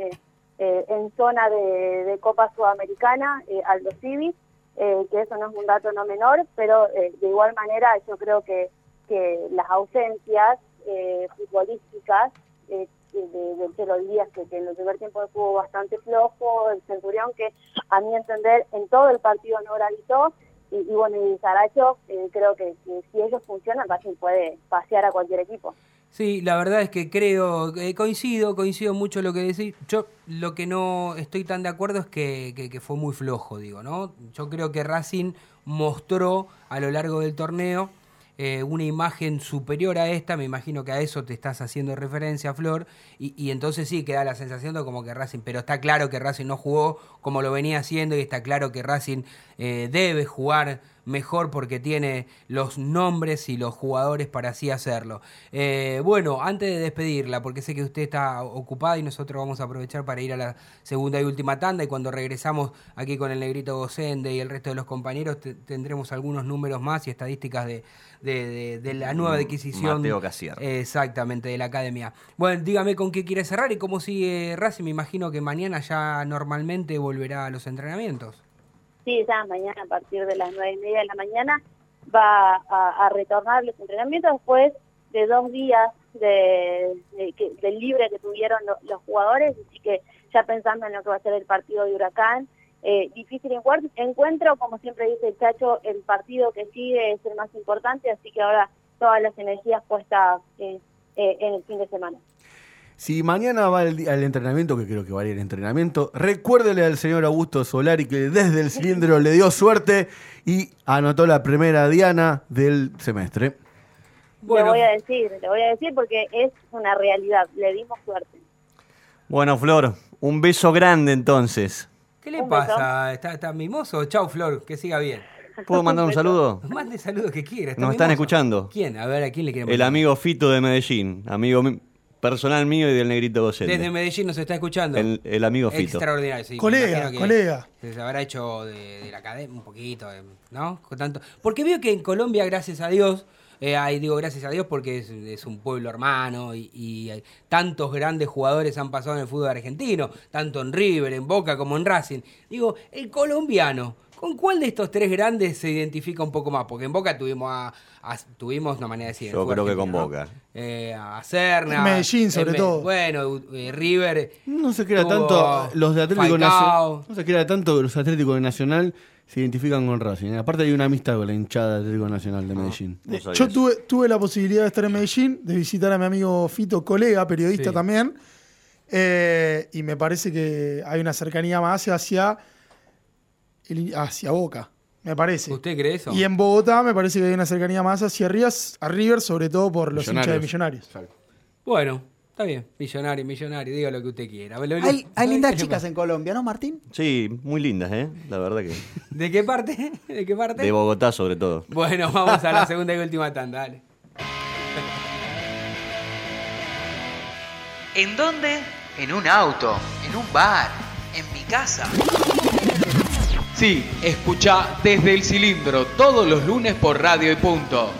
eh, en zona de, de Copa Sudamericana, Aldo Civi, eh, que eso no es un dato no menor, pero eh, de igual manera yo creo que, que las ausencias eh, futbolísticas eh, de, de Chelo Díaz, que, en el primer tiempo estuvo bastante flojo, el Centurión que a mi entender en todo el partido no gravitó, y, bueno, y Saracho, eh, creo que, si ellos funcionan, Racing puede pasear a cualquier equipo. Sí, la verdad es que creo, eh, coincido, coincido mucho lo que decís. Yo lo que no estoy tan de acuerdo es que, que- que fue muy flojo, digo, ¿no? Yo creo que Racing mostró a lo largo del torneo eh, una imagen superior a esta, me imagino que a eso te estás haciendo referencia, Flor, y, y entonces sí queda la sensación de como que Racing, pero está claro que Racing no jugó como lo venía haciendo y está claro que Racing eh, debe jugar mejor porque tiene los nombres y los jugadores para así hacerlo. Eh, bueno, antes de despedirla, porque sé que usted está ocupada y nosotros vamos a aprovechar para ir a la segunda y última tanda y cuando regresamos aquí con el negrito Gocende y el resto de los compañeros te- tendremos algunos números más y estadísticas de, de- de- de la nueva adquisición. Mateo Casier. Exactamente, de la academia. Bueno, dígame con qué quiere cerrar y cómo sigue Racing. Me imagino que mañana ya normalmente volverá a los entrenamientos. Sí, ya mañana a partir de las nueve y media de la mañana va a, retornar los entrenamientos después de dos días de, libre que tuvieron lo- los jugadores, así que ya pensando en lo que va a ser el partido de Huracán, eh, difícil encuentro, como siempre dice el Chacho, el partido que sigue es el más importante, así que ahora todas las energías puestas eh, eh, en el fin de semana. Si mañana va al, al entrenamiento, que creo que va a ir al entrenamiento, recuérdele al señor Augusto Solari que desde el cilindro le dio suerte y anotó la primera diana del semestre. Le voy a decir, le voy a decir porque es una realidad, le dimos suerte. Bueno, Flor, un beso grande entonces. ¿Qué le pasa? ¿Está, está mimoso? Chau, Flor, que siga bien. ¿Puedo mandar un saludo? Mande saludos que quiera. está Nos están escuchando. ¿Quién? A ver, ¿a quién le quiere El amigo Fito de Medellín. Amigo mi- personal mío y del negrito Gosende. Desde Medellín nos está escuchando. El, el amigo Fito. Extraordinario, sí. Colega, que colega. Se habrá hecho de, de la academia un poquito, eh, ¿no? Con tanto, porque veo que en Colombia, gracias a Dios, eh, ahí digo gracias a Dios porque es, es un pueblo hermano y, y hay tantos grandes jugadores han pasado en el fútbol argentino, tanto en River, en Boca como en Racing. Digo, el colombiano, ¿con cuál de estos tres grandes se identifica un poco más? Porque en Boca tuvimos a, a- tuvimos una manera de decir. Yo creo que con. Boca. Eh, a Serna. En Medellín, sobre todo. Bueno, eh, River. No se crea tanto los de Atlético. Nacional. No se crea tanto que los Atléticos de Nacional se identifican con Racing. Aparte hay una amistad con la hinchada de Atlético Nacional de Medellín. Yo tuve, tuve la posibilidad de estar en Medellín, de visitar a mi amigo Fito, colega, periodista Sí. también. eh, y me parece que hay una cercanía más hacia, el- hacia Boca, me parece. ¿Usted cree eso? Y en Bogotá me parece que hay una cercanía más hacia Rías, a River, sobre todo por los hinchas de Millonarios. Bueno, está bien. Millonario, millonario, diga lo que usted quiera. Lo- lo- Hay, hay lindas ¿qué le chicas en Colombia, ¿no, Martín? Sí, muy lindas, ¿eh? La verdad que. ¿De qué parte? ¿De qué parte? De Bogotá, sobre todo. Bueno, vamos a la segunda y última tanda, dale. ¿En dónde? En un auto, en un bar, en mi casa. Sí, escucha desde el cilindro todos los lunes por Radio y Punto.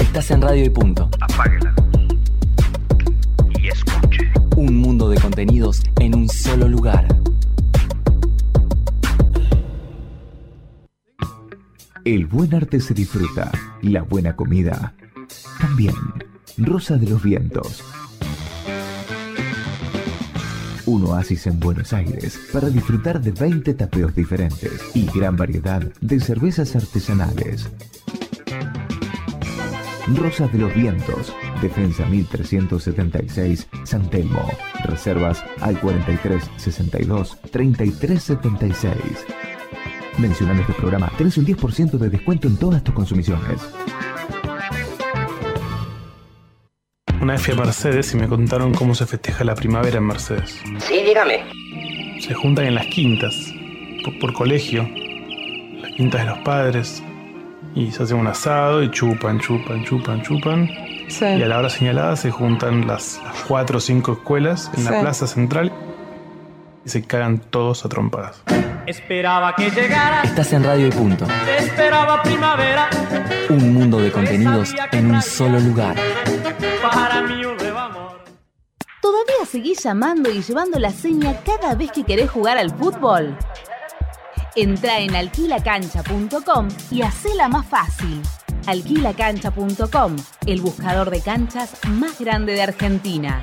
Estás en Radio y Punto. Apáguela. Y escuche. Un mundo de contenidos en un solo lugar. El buen arte se disfruta, la buena comida también. Rosa de los Vientos. Un oasis en Buenos Aires para disfrutar de 20 tapeos diferentes y gran variedad de cervezas artesanales. Rosa de los Vientos, Defensa 1376, San Telmo. Reservas al 43 62 33 76. Mencionando este programa, tenés un 10% de descuento en todas tus consumiciones. Una vez fui a Mercedes y me contaron cómo se festeja la primavera en Mercedes. Sí, dígame. Se juntan en las quintas, por, por colegio, las quintas de los padres, y se hace un asado y chupan, chupan, chupan, chupan. Y a la hora señalada se juntan las, las cuatro o cinco escuelas en Sí. la plaza central y se cagan todos a trompadas. Esperaba que llegara. Estás en Radio y Punto. Esperaba primavera. Un mundo de contenidos en un solo lugar. Para mí un nuevo amor. ¿Todavía seguís llamando y llevando la seña cada vez que querés jugar al fútbol? Entra en alquilacancha.com y hacela más fácil. Alquilacancha.com, el buscador de canchas más grande de Argentina.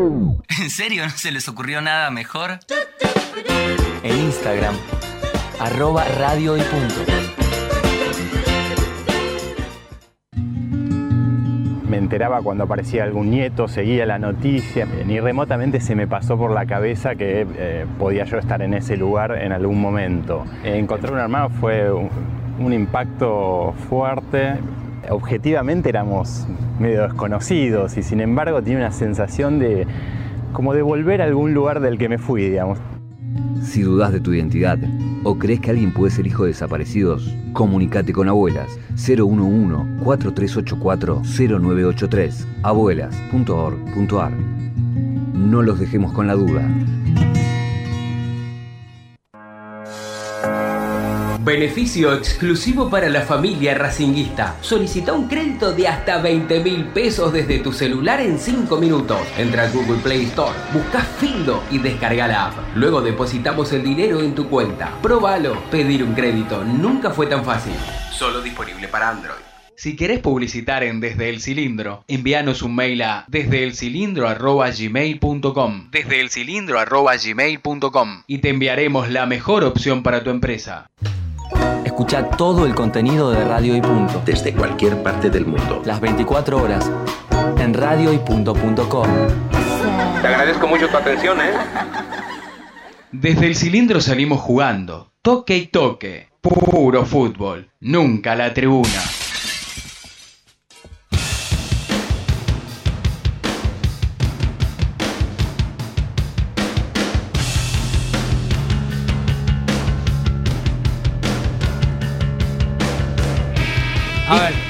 ¿En serio no se les ocurrió nada mejor? En Instagram, arroba radio y punto. Me enteraba cuando aparecía algún nieto, seguía la noticia, ni remotamente se me pasó por la cabeza que eh, podía yo estar en ese lugar en algún momento. Encontrar un hermano fue un, un impacto fuerte. Objetivamente éramos medio desconocidos y sin embargo tenía una sensación de como de volver a algún lugar del que me fui, digamos. Si dudas de tu identidad o crees que alguien puede ser hijo de desaparecidos, comunícate con Abuelas 011-4384-0983 abuelas.org.ar No los dejemos con la duda. Beneficio exclusivo para la familia racinguista. Solicita un crédito de hasta 20 mil pesos desde tu celular en 5 minutos. Entra a Google Play Store, busca Findo y descarga la app. Luego depositamos el dinero en tu cuenta. Próbalo. Pedir un crédito nunca fue tan fácil. Solo disponible para Android. Si querés publicitar en Desde el Cilindro, envíanos un mail a desdeelcilindro@gmail.com, desdeelcilindro@gmail.com y te enviaremos la mejor opción para tu empresa. Escucha todo el contenido de Radio y Punto. Desde cualquier parte del mundo. Las 24 horas. En radioypunto.com. Te agradezco mucho tu atención, ¿eh? Desde el cilindro salimos jugando, toque y toque, puro fútbol, nunca la tribuna.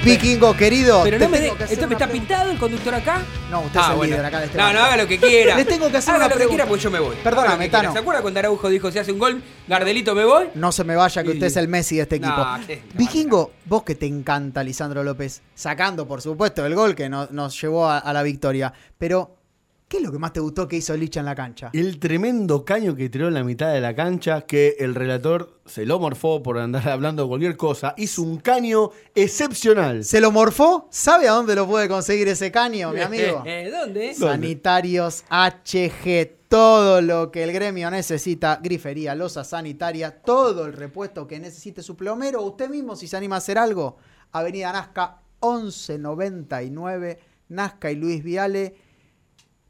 Vikingo querido, Pero no me de- ¿Esto me está pintado el conductor acá? No, usted es el líder acá de este No, no, haga lo que quiera. Les tengo que hacer haga una lo que quiera porque yo me voy. Perdóname. Tano. ¿Se acuerda cuando Araujo dijo, si hace un gol, Gardelito me voy? No se me vaya que usted es el Messi de este No, equipo. ¿qué? Vikingo, vos que te encanta Lisandro López, sacando por supuesto el gol que no- nos llevó a, a la victoria, pero ¿qué es lo que más te gustó que hizo Licha en la cancha? El tremendo caño que tiró en la mitad de la cancha, que el relator se lo morfó por andar hablando cualquier cosa. Hizo un caño excepcional. ¿Se lo morfó? ¿Sabe a dónde lo puede conseguir ese caño, mi amigo? Eh, ¿Dónde? Sanitarios HG, todo lo que el gremio necesita, grifería, losa sanitaria, todo el repuesto que necesite su plomero, usted mismo si se anima a hacer algo, Avenida Nazca 1199, Nazca y Luis Viale.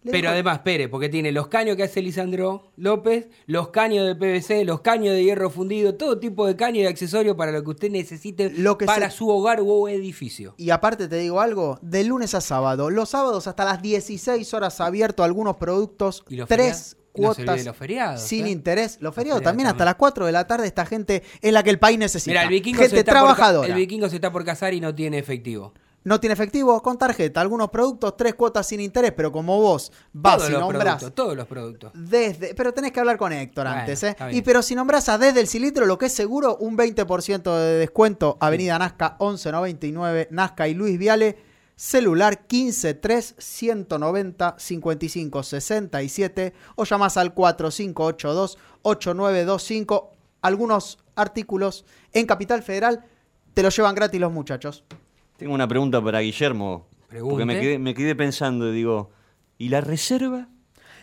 Le Pero además, espere, porque tiene los caños que hace Lisandro López, los caños de PVC, los caños de hierro fundido, todo tipo de caño y accesorio para lo que usted necesite que para se- su hogar o edificio. Y aparte te digo algo, de lunes a sábado, los sábados hasta las 16 horas abierto algunos productos, ¿Y los tres cuotas olvide los feriados, sin ¿eh? interés. Los feriados también hasta las 4 de la tarde esta gente es la que el país necesita. Mira, el vikingo, gente se está por trabajadora. el vikingo se está por casar y no tiene efectivo. No tiene efectivo, con tarjeta. Algunos productos, tres cuotas sin interés, pero como vos vas todos y los nombrás productos, todos los productos. desde. Pero tenés que hablar con Héctor Bueno, antes, ¿eh? Y pero si nombrás a desde el cilindro, lo que es seguro, un 20% de descuento. Avenida Nazca 1199, Nazca y Luis Viale. Celular 153 190 55 67 o llamás al 4582 8925. Algunos artículos en Capital Federal te los llevan gratis los muchachos. Tengo una pregunta para Guillermo. Porque me Pregunte. quedé, me quedé pensando y digo, ¿y la reserva?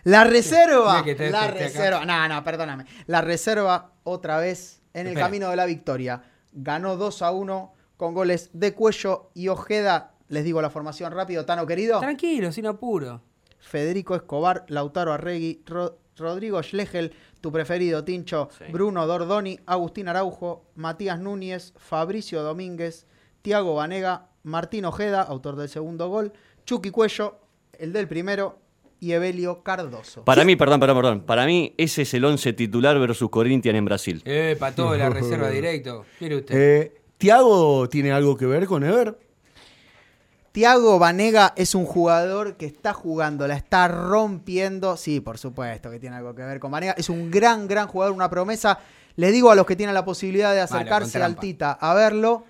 La reserva. Te- la te- te acá. reserva. No, no, perdóname. La reserva otra vez en el camino de la victoria. Ganó 2 a 1 con goles de Cuello y Ojeda. Les digo la formación rápido, Tano querido. Tranquilo, sin apuro. Federico Escobar, Lautaro Arregui, Ro- Rodrigo Schlegel, tu preferido, Tincho, Bruno Dordoni, Agustín Araujo, Matías Núñez, Fabricio Domínguez, Tiago Vanega, Martín Ojeda, autor del segundo gol, Chucky Cuello, el del primero, y Evelio Cardoso. Para mí, perdón, perdón, perdón. Para mí, ese es el 11 titular versus Corinthians en Brasil. Eh, para todo la reserva directo. Mire usted. Eh, ¿Tiago tiene algo que ver con Ever? Tiago Vanega es un jugador que está jugando, la está rompiendo. Sí, por supuesto que tiene algo que ver con Vanega. Es un gran, gran jugador, una promesa. Les digo a los que tienen la posibilidad de acercarse con al. Tita a verlo,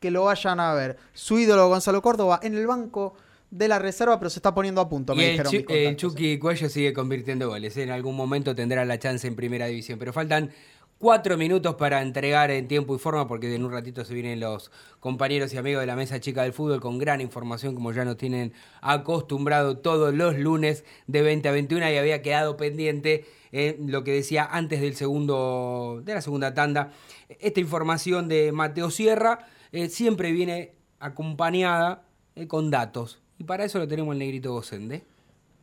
que lo vayan a ver. Su ídolo Gonzalo Córdoba en el banco de la reserva, pero se está poniendo a punto, me Y el, dijeron. Mis contactos. el Chucky Cuello sigue convirtiendo goles. En algún momento tendrá la chance en primera división. Pero faltan cuatro minutos para entregar en tiempo y forma, porque en un ratito se vienen los compañeros y amigos de la mesa chica del fútbol con gran información, como ya nos tienen acostumbrado todos los lunes de 20 a 21. Y había quedado pendiente eh, lo que decía antes del segundo, de la segunda tanda. Esta información de Mateo Sierra eh, siempre viene acompañada eh, con datos. Y para eso lo tenemos el negrito Gosende.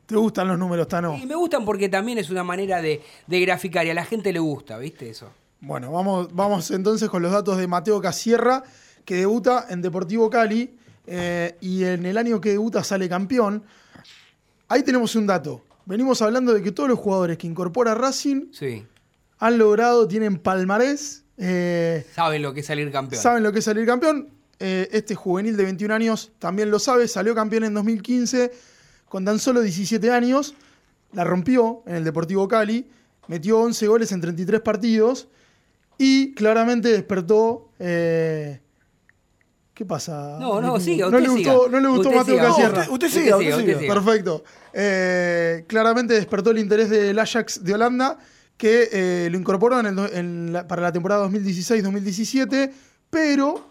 ¿Te gustan los números, Tano? Y me gustan porque también es una manera de, de graficar y a la gente le gusta, ¿viste eso? Bueno, vamos, vamos entonces con los datos de Mateo Casierra, que debuta en Deportivo Cali eh, y en el año que debuta sale campeón. Ahí tenemos un dato. Venimos hablando de que todos los jugadores que incorpora Racing Sí. han logrado, tienen palmarés, eh, Saben lo que es salir campeón. saben lo que es salir campeón. Eh, este juvenil de 21 años también lo sabe, salió campeón en 2015 con tan solo 17 años, la rompió en el Deportivo Cali, metió 11 goles en 33 partidos Y claramente despertó. eh, ¿Qué pasa? No, no, siga, no usted le siga. gustó, no le gustó Usted Mateo siga. Casierra. No, usted- usted siga, usted Usted siga. Perfecto. Eh, claramente despertó el interés del Ajax de Holanda, que eh, lo incorporó en el do- en la- para la temporada 2016-2017, pero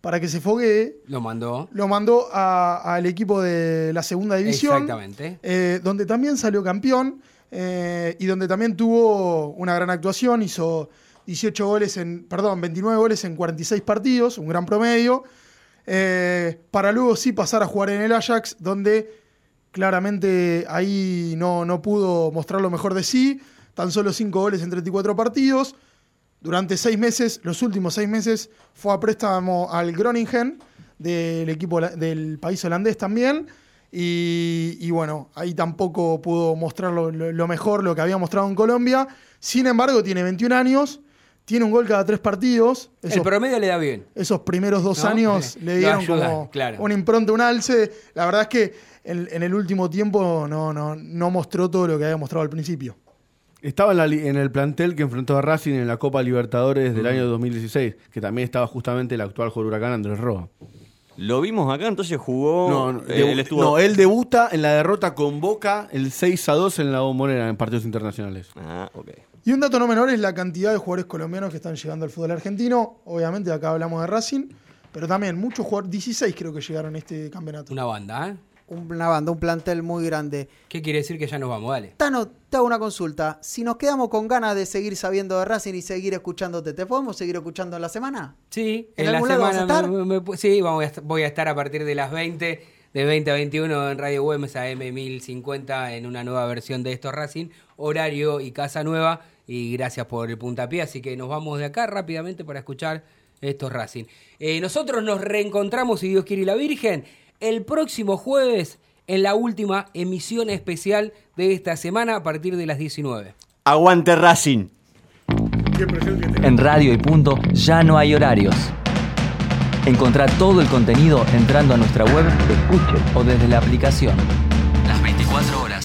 para que se foguee, Lo mandó. lo mandó al equipo de la segunda división. Exactamente. eh, donde también salió campeón eh, y donde también tuvo una gran actuación, hizo 18 goles en, perdón, 29 goles en 46 partidos, un gran promedio, eh, para luego sí pasar a jugar en el Ajax, donde claramente ahí no, no pudo mostrar lo mejor de sí, tan solo 5 goles en 34 partidos. Durante seis meses, los últimos seis meses, fue a préstamo al Groningen, del equipo del país holandés también. Y, y bueno, ahí tampoco pudo mostrar lo, mejor, lo que había mostrado en Colombia. Sin embargo, tiene 21 años, tiene un gol cada tres partidos. El promedio le da bien. esos primeros dos ¿No? años le dieron ayuda, como claro. una impronta, un alce. La verdad es que en, en el último tiempo no, no, no mostró todo lo que había mostrado al principio. Estaba en, la li- en el plantel que enfrentó a Racing en la Copa Libertadores del año 2016, que también estaba justamente el actual jugador huracán Andrés Roa. Lo vimos acá, entonces jugó. No, no, eh, debu- él estuvo. no, él debuta en la derrota con Boca el 6 a 2 en la bombonera en partidos internacionales. Ah, ok. Y un dato no menor es la cantidad de jugadores colombianos que están llegando al fútbol argentino. Obviamente acá hablamos de Racing, pero también muchos jugadores, 16 creo que llegaron a este campeonato. Una banda, ¿eh? Una banda, un plantel muy grande. ¿Qué quiere decir que ya nos vamos? Dale. Tano, te hago una consulta. Si nos quedamos con ganas de seguir sabiendo de Racing y seguir escuchándote, ¿te podemos seguir escuchando en la semana? Sí, ¿En, en la vas a semana estar? me- me- me- sí, vamos a voy a estar a partir de las 20, de 20 a 21 en Radio Güemes AM 1050 en una nueva versión de Esto Racing, horario y casa nueva. Y gracias por el puntapié, así que nos vamos de acá rápidamente para escuchar Esto Racing. Eh, nosotros nos reencontramos, si Dios quiere y la Virgen, el próximo jueves en la última emisión especial de esta semana a partir de las 19. Aguante Racing. En Radio y Punto ya no hay horarios. Encontrá todo el contenido entrando a nuestra web, escuche o desde la aplicación. Las 24 horas.